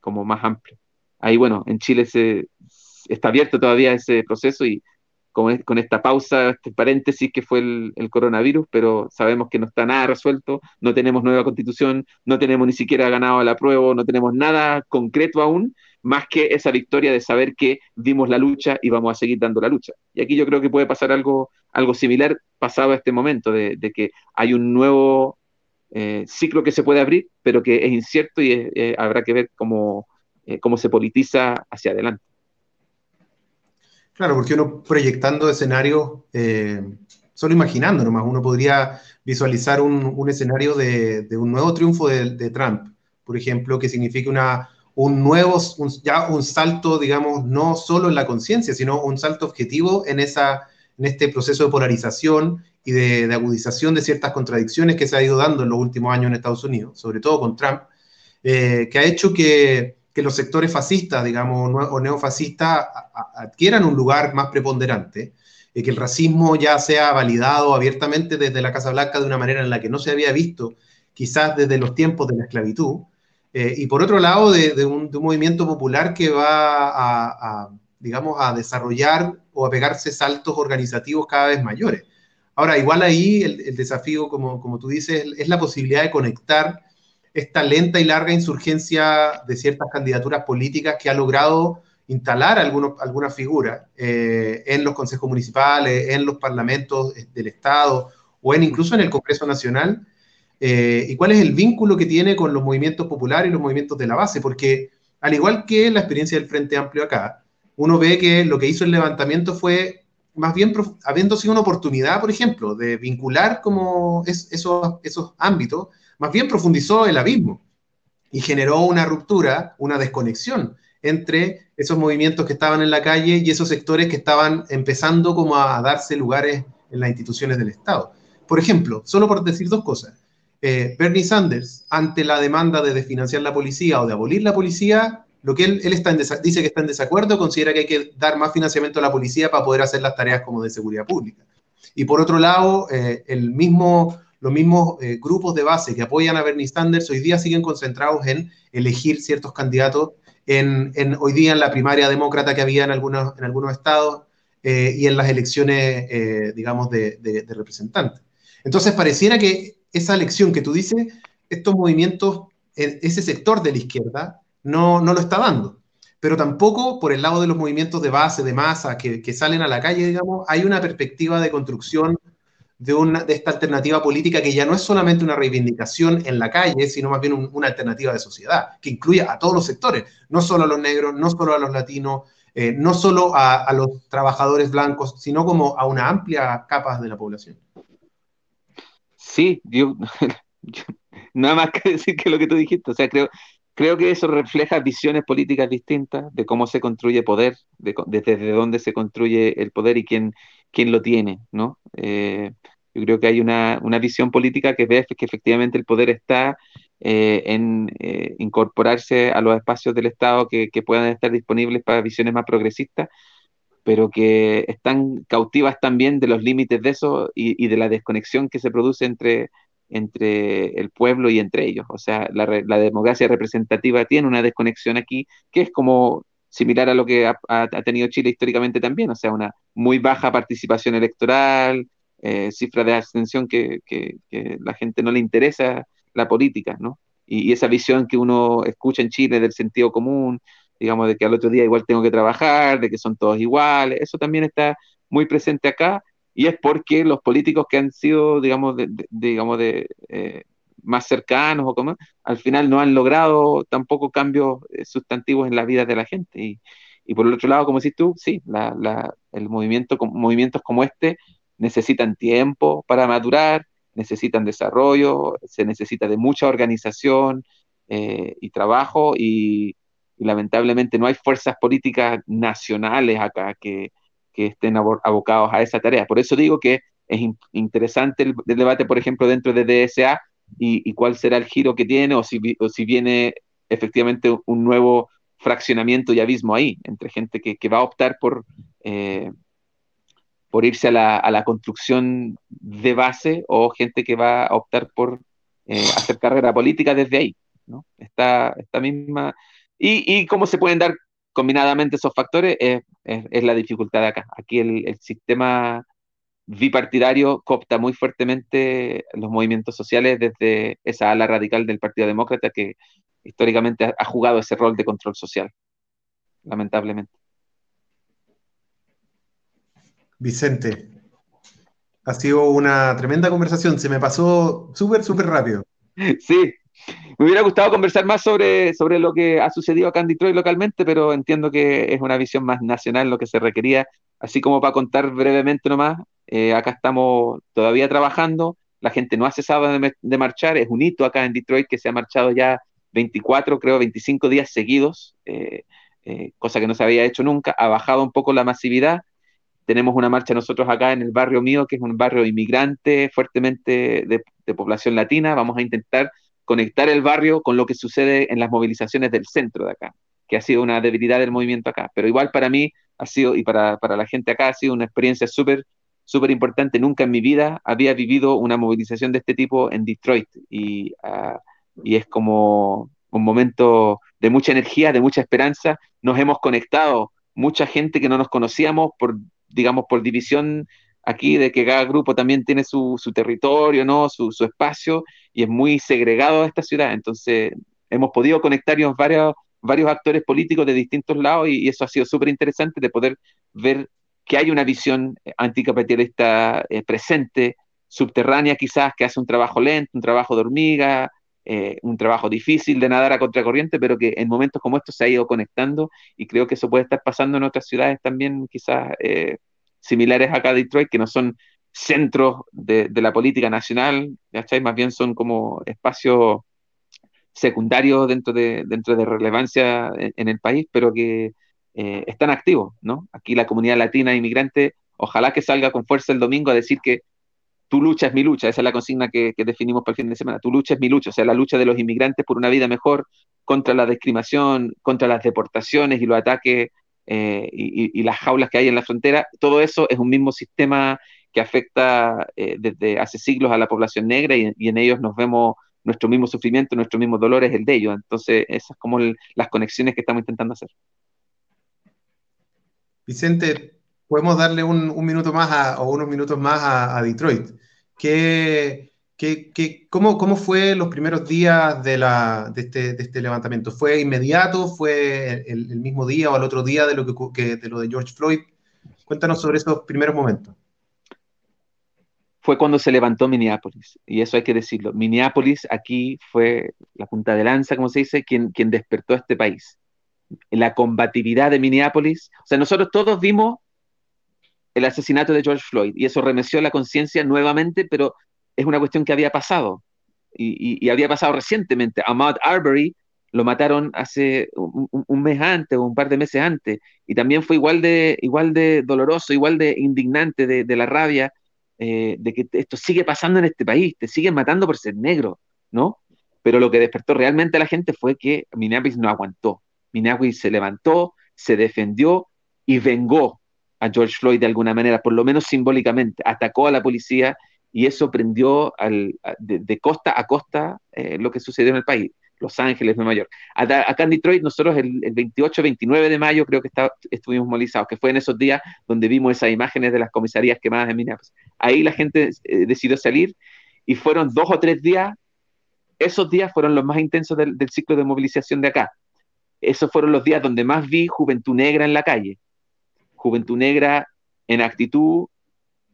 como más amplios. Ahí, bueno, en Chile se, está abierto todavía ese proceso y con, esta pausa, este paréntesis que fue el, coronavirus, pero sabemos que no está nada resuelto, no tenemos nueva constitución, no tenemos ni siquiera ganado la prueba, no tenemos nada concreto aún, más que esa victoria de saber que dimos la lucha y vamos a seguir dando la lucha. Y aquí yo creo que puede pasar algo, algo similar pasado a este momento, de, que hay un nuevo eh, ciclo que se puede abrir, pero que es incierto y eh, habrá que ver cómo, eh, cómo se politiza hacia adelante. Claro, porque uno proyectando escenarios, eh, solo imaginando nomás, uno podría visualizar un, escenario de, un nuevo triunfo de, Trump, por ejemplo, que signifique una, un nuevo, ya un salto, digamos, no solo en la conciencia, sino un salto objetivo en, esa, en este proceso de polarización y de, agudización de ciertas contradicciones que se ha ido dando en los últimos años en Estados Unidos, sobre todo con Trump, eh, que ha hecho que los sectores fascistas, digamos, o neofascistas adquieran un lugar más preponderante, y que el racismo ya sea validado abiertamente desde la Casa Blanca de una manera en la que no se había visto quizás desde los tiempos de la esclavitud, eh, y por otro lado de, un, movimiento popular que va a, digamos, a desarrollar o a pegarse saltos organizativos cada vez mayores. Ahora, igual ahí el, desafío, como, como tú dices, es la posibilidad de conectar esta lenta y larga insurgencia de ciertas candidaturas políticas que ha logrado instalar algunos, algunas figuras eh, en los consejos municipales, en los parlamentos del Estado o en, incluso en el Congreso Nacional, eh, y cuál es el vínculo que tiene con los movimientos populares y los movimientos de la base, porque al igual que la experiencia del Frente Amplio acá, uno ve que lo que hizo el levantamiento fue más bien habiendo sido una oportunidad, por ejemplo, de vincular como esos, esos ámbitos más bien profundizó el abismo y generó una ruptura, una desconexión entre esos movimientos que estaban en la calle y esos sectores que estaban empezando como a darse lugares en las instituciones del Estado. Por ejemplo, solo por decir dos cosas, eh, Bernie Sanders, ante la demanda de desfinanciar la policía o de abolir la policía, lo que él, está dice que está en desacuerdo, considera que hay que dar más financiamiento a la policía para poder hacer las tareas como de seguridad pública. Y por otro lado, eh, el mismo los mismos eh, grupos de base que apoyan a Bernie Sanders hoy día siguen concentrados en elegir ciertos candidatos en, hoy día en la primaria demócrata que había en algunos, en algunos estados eh, y en las elecciones, digamos, de, representantes. Entonces, pareciera que esa elección que tú dices, estos movimientos, ese sector de la izquierda, no, no lo está dando. Pero tampoco por el lado de los movimientos de base, de masa, que, salen a la calle, digamos, hay una perspectiva de construcción de, una, de esta alternativa política que ya no es solamente una reivindicación en la calle, sino más bien una alternativa de sociedad, que incluye a todos los sectores, no solo a los negros, no solo a los latinos, eh, no solo a, los trabajadores blancos, sino como a una amplia capa de la población. Sí, yo, nada más que decir que lo que tú dijiste, o sea, creo, creo que eso refleja visiones políticas distintas de cómo se construye poder, de, desde dónde se construye el poder y quién, quién lo tiene, ¿no? Eh, yo creo que hay una, visión política que ve que efectivamente el poder está eh, en eh, incorporarse a los espacios del Estado que, puedan estar disponibles para visiones más progresistas, pero que están cautivas también de los límites de eso y, de la desconexión que se produce entre, entre el pueblo y entre ellos. O sea, la, democracia representativa tiene una desconexión aquí que es como similar a lo que ha, tenido Chile históricamente también, o sea, una muy baja participación electoral, eh, cifra de abstención que, que, la gente no le interesa la política, ¿no? Y, esa visión que uno escucha en Chile del sentido común, digamos, de que al otro día igual tengo que trabajar, de que son todos iguales, eso también está muy presente acá y es porque los políticos que han sido, digamos, digamos de, eh, más cercanos o como, al final no han logrado tampoco cambios eh, sustantivos en la vida de la gente. Y, y por el otro lado, como decís tú, sí, la, la, el movimiento, movimientos como este necesitan tiempo para madurar, necesitan desarrollo, se necesita de mucha organización eh, y trabajo y, lamentablemente no hay fuerzas políticas nacionales acá que, que estén abocados a esa tarea. Por eso digo que es interesante el, debate, por ejemplo, dentro de DSA y, cuál será el giro que tiene o si, o si viene efectivamente un nuevo fraccionamiento y abismo ahí, entre gente que, va a optar por, eh, por irse a la, construcción de base o gente que va a optar por eh, hacer carrera política desde ahí. ¿no? Esta, esta misma... Y, cómo se pueden dar combinadamente esos factores es, es, la dificultad de acá. Aquí el, el, sistema bipartidario coopta muy fuertemente los movimientos sociales desde esa ala radical del Partido Demócrata que históricamente ha, ha jugado ese rol de control social, lamentablemente. Vicente, ha sido una tremenda conversación, se me pasó súper, súper rápido. Sí, me hubiera gustado conversar más sobre, sobre lo que ha sucedido acá en Detroit localmente, pero entiendo que es una visión más nacional lo que se requería. Así como para contar brevemente nomás, eh, acá estamos todavía trabajando, la gente no ha cesado de, de, marchar, es un hito acá en Detroit que se ha marchado ya 24, creo, 25 días seguidos, eh, eh, cosa que no se había hecho nunca, ha bajado un poco la masividad, tenemos una marcha nosotros acá en el barrio mío, que es un barrio inmigrante fuertemente de, de, población latina. Vamos a intentar conectar el barrio con lo que sucede en las movilizaciones del centro de acá, que ha sido una debilidad del movimiento acá. Pero igual para mí ha sido, y para, para la gente acá, ha sido una experiencia súper súper importante. Nunca en mi vida había vivido una movilización de este tipo en Detroit y, uh, y es como un momento de mucha energía, de mucha esperanza. Nos hemos conectado mucha gente que no nos conocíamos por digamos, por división aquí de que cada grupo también tiene su, su territorio, ¿no? Su, su, espacio y es muy segregado esta ciudad. Entonces, hemos podido conectarnos varios, varios actores políticos de distintos lados y, y eso ha sido súper interesante de poder ver que hay una visión anticapitalista eh, presente, subterránea quizás, que hace un trabajo lento, un trabajo de hormiga, eh, un trabajo difícil de nadar a contracorriente, pero que en momentos como estos se ha ido conectando y creo que eso puede estar pasando en otras ciudades también, quizás eh, similares acá a Detroit, que no son centros de, la política nacional, ¿cachai? Más bien son como espacios secundarios dentro de, dentro de relevancia en, en el país, pero que eh, están activos, ¿no? Aquí la comunidad latina inmigrante, ojalá que salga con fuerza el domingo a decir que tu lucha es mi lucha, esa es la consigna que, que, definimos para el fin de semana, tu lucha es mi lucha, o sea, la lucha de los inmigrantes por una vida mejor, contra la discriminación, contra las deportaciones y los ataques eh, y, las jaulas que hay en la frontera, todo eso es un mismo sistema que afecta eh, desde hace siglos a la población negra y, en ellos nos vemos nuestro mismo sufrimiento, nuestro mismo dolor es el de ellos, entonces esas como las conexiones que estamos intentando hacer. Vicente, podemos darle un, un minuto más a, o unos minutos más a, a Detroit. ¿Qué, cómo, ¿Cómo fue los primeros días de, este, este levantamiento? ¿Fue inmediato? ¿Fue el, mismo día o al otro día de lo, que, de lo de George Floyd? Cuéntanos sobre esos primeros momentos. Fue cuando se levantó Minneapolis, y eso hay que decirlo. Minneapolis aquí fue la punta de lanza, como se dice, quien, quien despertó a este país. La combatividad de Minneapolis, o sea, nosotros todos vimos el asesinato de George Floyd y eso remeció la conciencia nuevamente, pero es una cuestión que había pasado y, había pasado recientemente. Ahmaud Arbery lo mataron hace un, mes antes o un par de meses antes y también fue igual de, igual de doloroso, igual de indignante de, de la rabia eh, de que esto sigue pasando en este país, te siguen matando por ser negro, ¿no? Pero lo que despertó realmente a la gente fue que Minneapolis no aguantó. Minneapolis se levantó, se defendió y vengó a George Floyd de alguna manera, por lo menos simbólicamente, atacó a la policía y eso prendió de, costa a costa eh, lo que sucedió en el país. Los Ángeles, Nueva York. Acá en Detroit, nosotros el, el 28, 29 de mayo creo que está, estuvimos movilizados, que fue en esos días donde vimos esas imágenes de las comisarías quemadas en Minneapolis. Ahí la gente eh, decidió salir y fueron dos o tres días, esos días fueron los más intensos del ciclo de movilización de acá. esos fueron los días donde más vi juventud negra en la calle. Juventud negra en actitud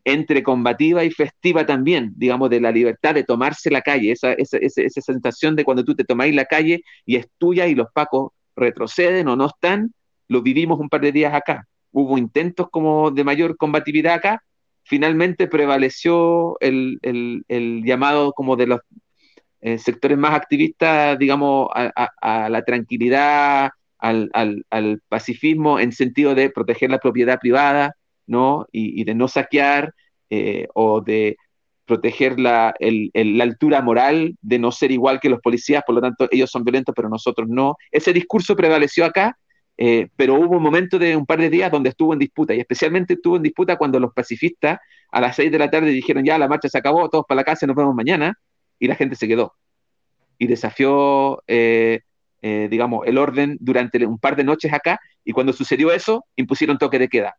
entre combativa y festiva también, digamos, de la libertad de tomarse la calle, esa, esa, esa, sensación de cuando tú te tomáis la calle y es tuya y los pacos retroceden o no están, lo vivimos un par de días acá. Hubo intentos como de mayor combatividad acá, finalmente prevaleció el, el, llamado como de los eh, sectores más activistas, digamos, a, la tranquilidad, al, al, pacifismo en sentido de proteger la propiedad privada, ¿no? Y, de no saquear eh, o de proteger la, altura moral, de no ser igual que los policías, por lo tanto ellos son violentos, pero nosotros no. Ese discurso prevaleció acá, eh, pero hubo un momento de un par de días donde estuvo en disputa, y especialmente estuvo en disputa cuando los pacifistas a las seis de la tarde dijeron ya, la marcha se acabó, todos para la casa, nos vemos mañana, y la gente se quedó. Y desafió, eh, digamos, el orden durante un par de noches acá, y cuando sucedió eso, impusieron toque de queda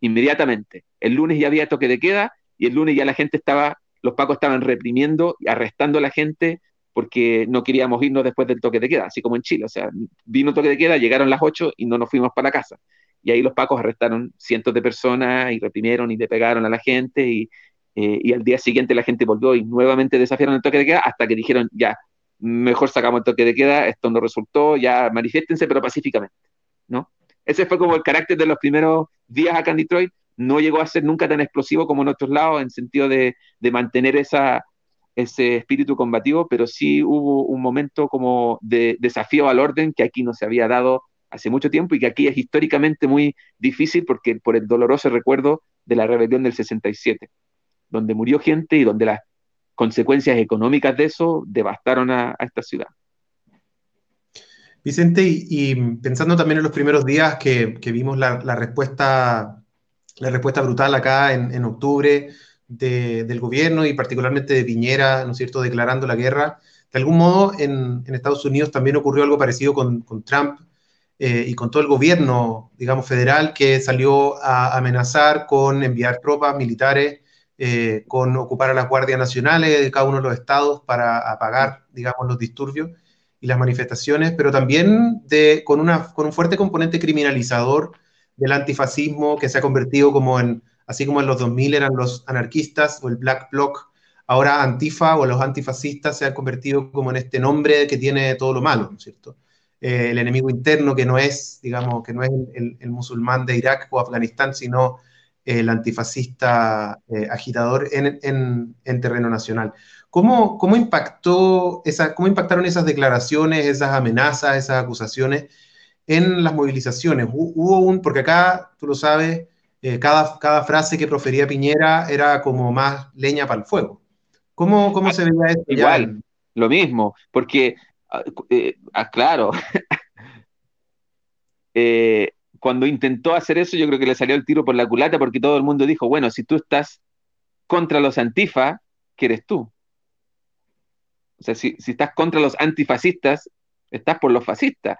inmediatamente. El lunes ya había toque de queda y el lunes ya la gente estaba, los pacos estaban reprimiendo y arrestando a la gente porque no queríamos irnos después del toque de queda, así como en Chile. O sea, vino toque de queda, llegaron las 8 y no nos fuimos para casa. Y ahí los pacos arrestaron cientos de personas y reprimieron y le pegaron a la gente y, eh, y al día siguiente la gente volvió y nuevamente desafiaron el toque de queda hasta que dijeron, ya, mejor sacamos el toque de queda, esto no resultó, ya manifiéstense, pero pacíficamente, ¿no? Ese fue como el carácter de los primeros días acá en Detroit. No llegó a ser nunca tan explosivo como en otros lados, en sentido de, mantener ese espíritu combativo, pero sí hubo un momento como de desafío al orden que aquí no se había dado hace mucho tiempo y que aquí es históricamente muy difícil porque por el doloroso recuerdo de la rebelión del 67, donde murió gente y donde las consecuencias económicas de eso devastaron a esta ciudad. Vicente, y, pensando también en los primeros días que, vimos la, respuesta, la respuesta brutal acá en, octubre del gobierno y particularmente de Piñera, ¿no cierto?, declarando la guerra. De algún modo, en, Estados Unidos también ocurrió algo parecido con, Trump eh, y con todo el gobierno, digamos, federal, que salió a amenazar con enviar tropas militares, eh, con ocupar a las guardias nacionales de cada uno de los estados para apagar, digamos, los disturbios y las manifestaciones, pero también de, con, una, con un fuerte componente criminalizador del antifascismo que se ha convertido como en, así como en los 2000 eran los anarquistas o el Black Bloc, ahora Antifa o los antifascistas se han convertido como en este nombre que tiene todo lo malo, ¿no es cierto? Eh, el enemigo interno que no es, digamos, que no es el, musulmán de Irak o Afganistán, sino el antifascista eh, agitador en, en, en terreno nacional. ¿Cómo, cómo, impactó esa, ¿Cómo impactaron esas declaraciones, esas amenazas, esas acusaciones en las movilizaciones? Hubo un, porque acá, tú lo sabes, eh, cada, cada frase que profería Piñera era como más leña para el fuego. ¿Cómo, cómo se veía eso? Igual, lo mismo, porque, ah, eh, ah, claro, eh, cuando intentó hacer eso, yo creo que le salió el tiro por la culata porque todo el mundo dijo, bueno, si tú estás contra los antifa, ¿qué eres tú? O sea, si, estás contra los antifascistas, estás por los fascistas.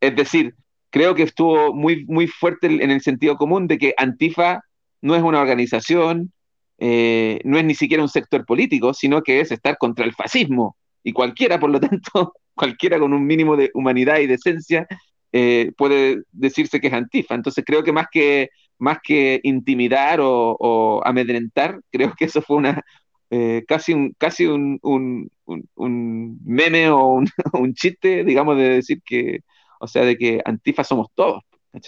Es decir, creo que estuvo muy, muy fuerte en el sentido común de que Antifa no es una organización, eh, no es ni siquiera un sector político, sino que es estar contra el fascismo. Y cualquiera, por lo tanto, cualquiera con un mínimo de humanidad y decencia eh, puede decirse que es Antifa. Entonces creo que más que, más que intimidar o amedrentar, creo que eso fue una, eh, casi, un, casi un, un, un, meme o un, un, chiste, digamos, de decir que, o sea, de que Antifa somos todos, o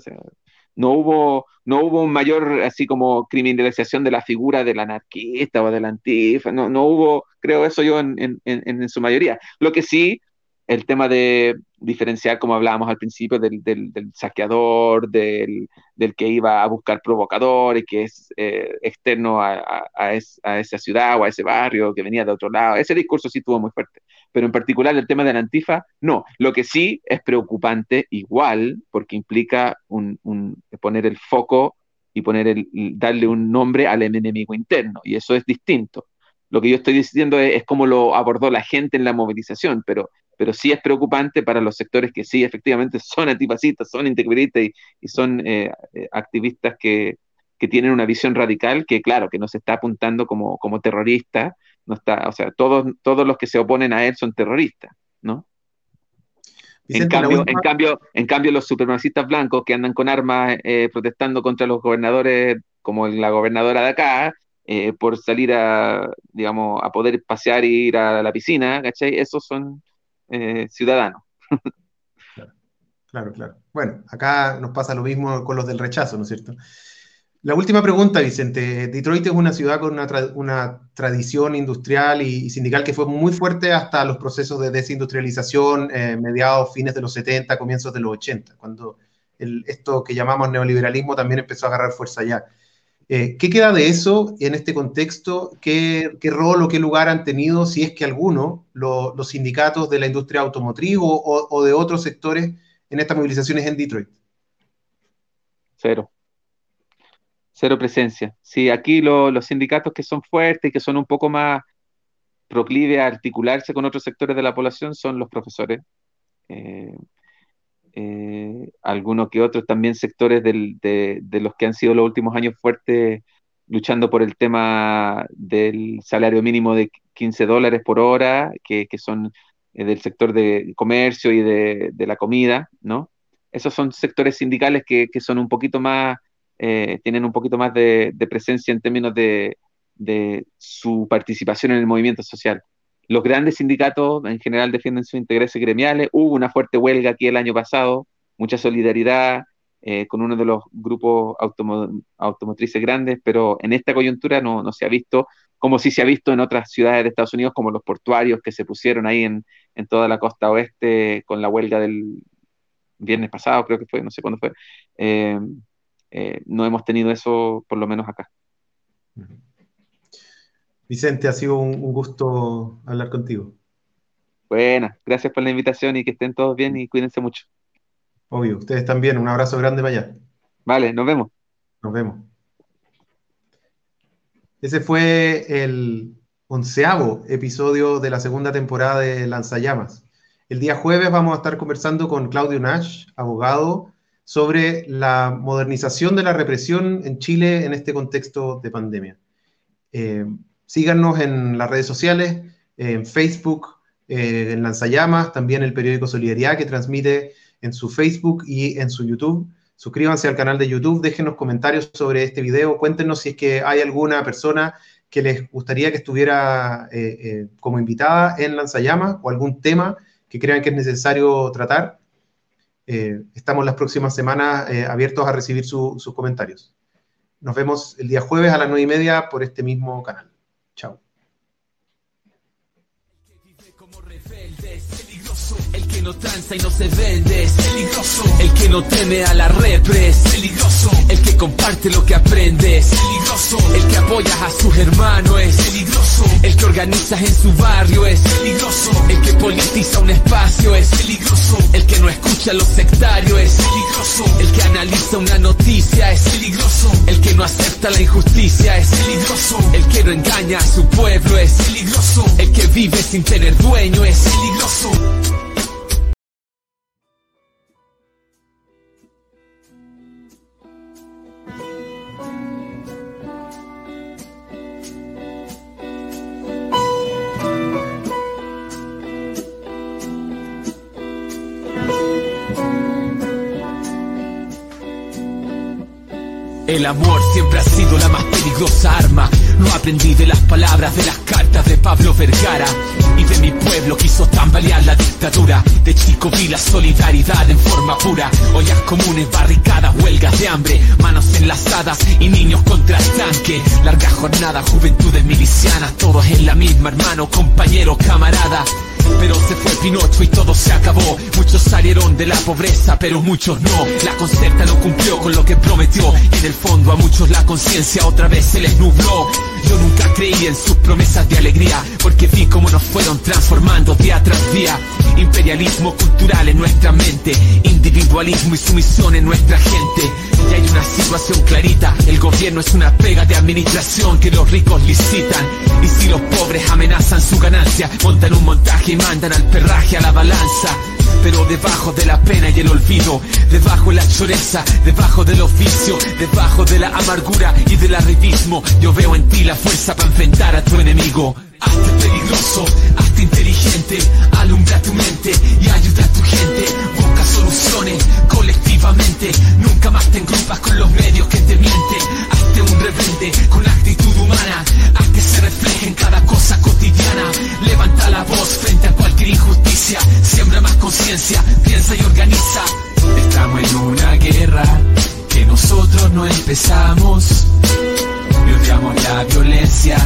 sea, no hubo, no hubo un mayor, así como, criminalización de la figura del anarquista o del antifa, no, no hubo, creo eso yo en, en, en su mayoría. Lo que sí el tema de diferenciar, como hablábamos al principio, del, del, saqueador, del, del, que iba a buscar provocadores, que es eh, externo a, a, esa ciudad o a ese barrio, que venía de otro lado. Ese discurso sí estuvo muy fuerte. Pero en particular el tema de la antifa, no. Lo que sí es preocupante igual, porque implica un, un poner el foco y poner el, darle un nombre al enemigo interno, y eso es distinto. Lo que yo estoy diciendo es, es cómo lo abordó la gente en la movilización, pero pero sí es preocupante para los sectores que sí efectivamente son antifascistas, son integristas y, son eh, eh, activistas que, tienen una visión radical que, claro, que no se está apuntando como, como terrorista, no está, o sea, todos, todos los que se oponen a él son terroristas, ¿no? en, cambio, en, cambio, en cambio, los supremacistas blancos que andan con armas eh, protestando contra los gobernadores, como la gobernadora de acá, eh, por salir a, digamos, a poder pasear e ir a la piscina, ¿cachai? Esos son eh, ciudadanos. claro, claro. Bueno, acá nos pasa lo mismo con los del rechazo, ¿no es cierto? La última pregunta, Vicente. Detroit es una ciudad con una, tradición industrial y, sindical que fue muy fuerte hasta los procesos de desindustrialización, eh, mediados, fines de los 70, comienzos de los 80, cuando esto que llamamos neoliberalismo también empezó a agarrar fuerza allá. Eh, ¿Qué queda de eso en este contexto? ¿Qué, rol o qué lugar han tenido, si es que alguno, los sindicatos de la industria automotriz o de otros sectores en estas movilizaciones en Detroit? Cero cero presencia. Sí, aquí los sindicatos que son fuertes y que son un poco más proclives a articularse con otros sectores de la población son los profesores. Eh, eh, algunos que otros también sectores de, los que han sido los últimos años fuertes luchando por el tema del salario mínimo de 15 dólares por hora, que, son eh, del sector de comercio y de, la comida, ¿no? Esos son sectores sindicales que, son un poquito más eh, tienen un poquito más de, presencia en términos de, su participación en el movimiento social. Los grandes sindicatos en general defienden sus intereses gremiales. Hubo una fuerte huelga aquí el año pasado, mucha solidaridad eh, con uno de los grupos automotrices grandes, pero en esta coyuntura no, se ha visto como si se ha visto en otras ciudades de Estados Unidos, como los portuarios que se pusieron ahí en, en toda la costa oeste con la huelga del viernes pasado, creo que fue, no sé cuándo fue. Eh, eh, no hemos tenido eso por lo menos acá. Vicente, ha sido un, gusto hablar contigo. Buenas, gracias por la invitación y que estén todos bien y cuídense mucho. Obvio, ustedes también. Un abrazo grande para allá. Vale, nos vemos. Nos vemos. Ese fue el onceavo episodio de la segunda temporada de Lanzallamas. El día jueves vamos a estar conversando con Claudio Nash, abogado sobre la modernización de la represión en Chile en este contexto de pandemia. Eh, síganos en las redes sociales, en Facebook, eh, en Lanzallamas, también el periódico Solidaridad que transmite en su Facebook y en su YouTube. Suscríbanse al canal de YouTube, déjenos comentarios sobre este video, cuéntenos si es que hay alguna persona que les gustaría que estuviera eh, como invitada en Lanzallamas o algún tema que crean que es necesario tratar. Eh, estamos las próximas semanas eh, abiertos a recibir sus comentarios. Nos vemos el día jueves a las nueve y media por este mismo canal. Chao. El que no tranza y no se vende es peligroso. El que no teme a la repres peligroso. El que comparte lo que aprende es peligroso. El que apoya a sus hermanos es peligroso. El que organiza en su barrio es peligroso. El que politiza un espacio es peligroso. El que no escucha a los sectarios es peligroso. El que analiza una noticia es peligroso. El que no acepta la injusticia es peligroso. El que no engaña a su pueblo es peligroso. El que vive sin tener dueño es peligroso. El amor siempre ha sido la más peligrosa arma. Lo aprendí de las palabras de las cartas de Pablo Vergara. Y de mi pueblo quiso tambalear la dictadura. De chico vi la solidaridad en forma pura. Ollas comunes, barricadas, huelgas de hambre. Manos enlazadas y niños contra el tanque. Larga jornada, juventudes milicianas. Todos en la misma, hermano, compañero, camarada. Pero se fue Pinocho y todo se acabó. Muchos salieron de la pobreza, pero muchos no. La concerta no cumplió con lo que prometió. En el fondo a muchos la conciencia otra vez se les nubló. Yo nunca creí en sus promesas de alegría, porque vi cómo nos fueron transformando día tras día. Imperialismo cultural en nuestra mente, individualismo y sumisión en nuestra gente. Y hay una situación clarita, el gobierno es una pega de administración que los ricos licitan. Y si los pobres amenazan su ganancia, montan un montaje y mandan al perraje a la balanza pero debajo de la pena y el olvido, debajo de la choreza, debajo del oficio, debajo de la amargura y del arribismo, yo veo en ti la fuerza para enfrentar a tu enemigo. Hazte peligroso, hazte inteligente, mente y ayuda a tu gente soluciones colectivamente. Nunca más te engrupas con los medios que te mienten. Hazte un rebelde con actitud humana. Haz que se refleje en cada cosa cotidiana. Levanta la voz frente a cualquier injusticia. Siembra más conciencia, piensa y organiza. Estamos en una guerra que nosotros no empezamos. Y odiamos la violencia,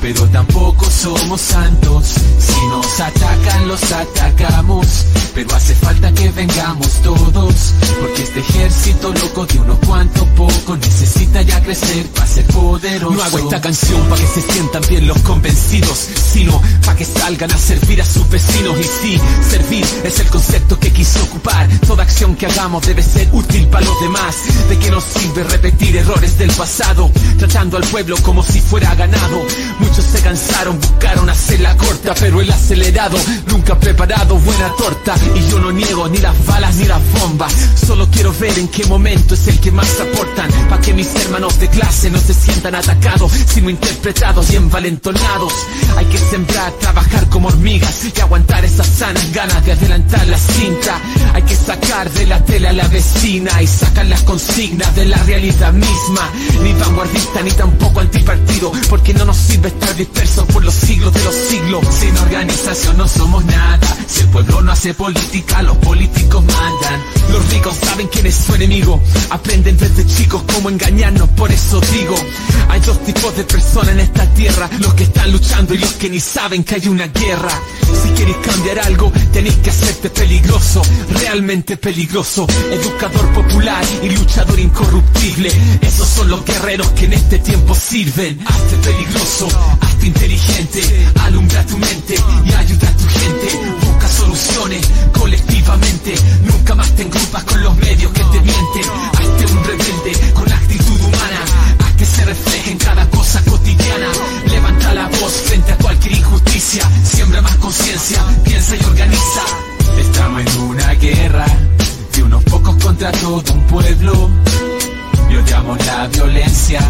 pero tampoco somos santos. Si nos atacan, los atacamos. Pero hace falta que vengamos todos, porque este ejército loco de unos cuantos pocos necesita ya crecer para ser poderoso. No hago esta canción para que se sientan bien los convencidos, sino para que salgan a servir a sus vecinos. Y sí, servir es el concepto que quiso ocupar. Toda acción que hagamos debe ser útil para los demás. ¿De qué nos sirve repetir errores del pasado? Tratando al pueblo como si fuera ganado. Muchos se cansaron, buscaron hacerla corta, pero el acelerado nunca ha preparado buena torta. Y yo no niego ni las balas ni las bombas. Solo quiero ver en qué momento es el que más aportan. Pa' que mis hermanos de clase no se sientan atacados, sino interpretados y envalentonados. Hay que sembrar, trabajar como hormigas y aguantar esas sanas ganas de adelantar la cinta. Hay que sacar de la tele a la vecina y sacar las consignas de la realidad misma. Ni vanguardista ni tampoco antipartido, porque no nos sirve estar dispersos por los siglos de los siglos. Sin organización no somos nada. Si el pueblo no hace política, los políticos mandan. Los ricos saben quién es su enemigo. Aprenden desde chicos cómo engañarnos, por eso digo. Hay dos tipos de personas en esta tierra, los que están luchando y los que ni saben que hay una guerra. Si queréis cambiar algo, tenéis que hacerte peligroso, realmente peligroso. Educador popular y luchador incorruptible. Esos son los guerreros que en este tiempo sirven. Hazte peligroso, hazte inteligente, alumbra tu mente y ayuda a tu gente. Busca soluciones colectivamente. Nunca más te engrupas con los medios que te mienten. Hazte un rebelde con actitud humana. Haz que se refleje en cada cosa cotidiana. Levanta la voz frente a cualquier injusticia. Siembra más conciencia, piensa y organiza. Estamos en una guerra de unos pocos contra todo un pueblo. Y odiamos la violencia,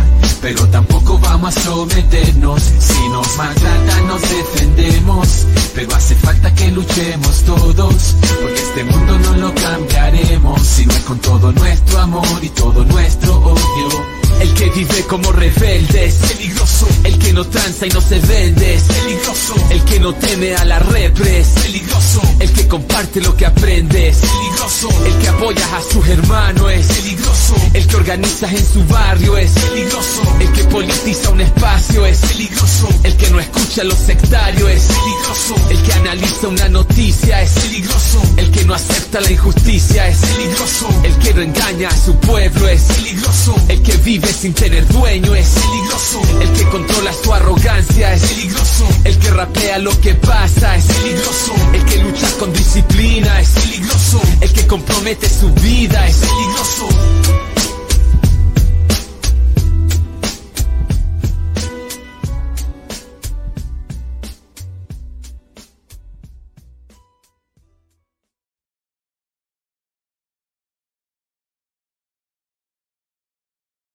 pero tampoco vamos a someternos. Si nos maltratan, nos defendemos. Pero hace falta que luchemos todos, porque este mundo no lo cambiaremos. Si no es con todo nuestro amor y todo nuestro odio. El que vive como rebelde es peligroso. El que no tranza y no se vende es peligroso. El que no teme a la repre es peligroso. El que comparte lo que aprende es peligroso. El que apoya a sus hermanos es peligroso. El que organiza en su barrio es peligroso. El que politiza un espacio es peligroso. El que no escucha a los sectarios es peligroso. El que analiza una noticia es peligroso. El que no acepta la injusticia es peligroso. El que no engaña a su pueblo es peligroso. El que vive sin tener dueño es peligroso. El que controla su arrogancia es peligroso. El que rapea lo que pasa es peligroso. El que lucha con disciplina es peligroso. El que compromete su vida es peligroso.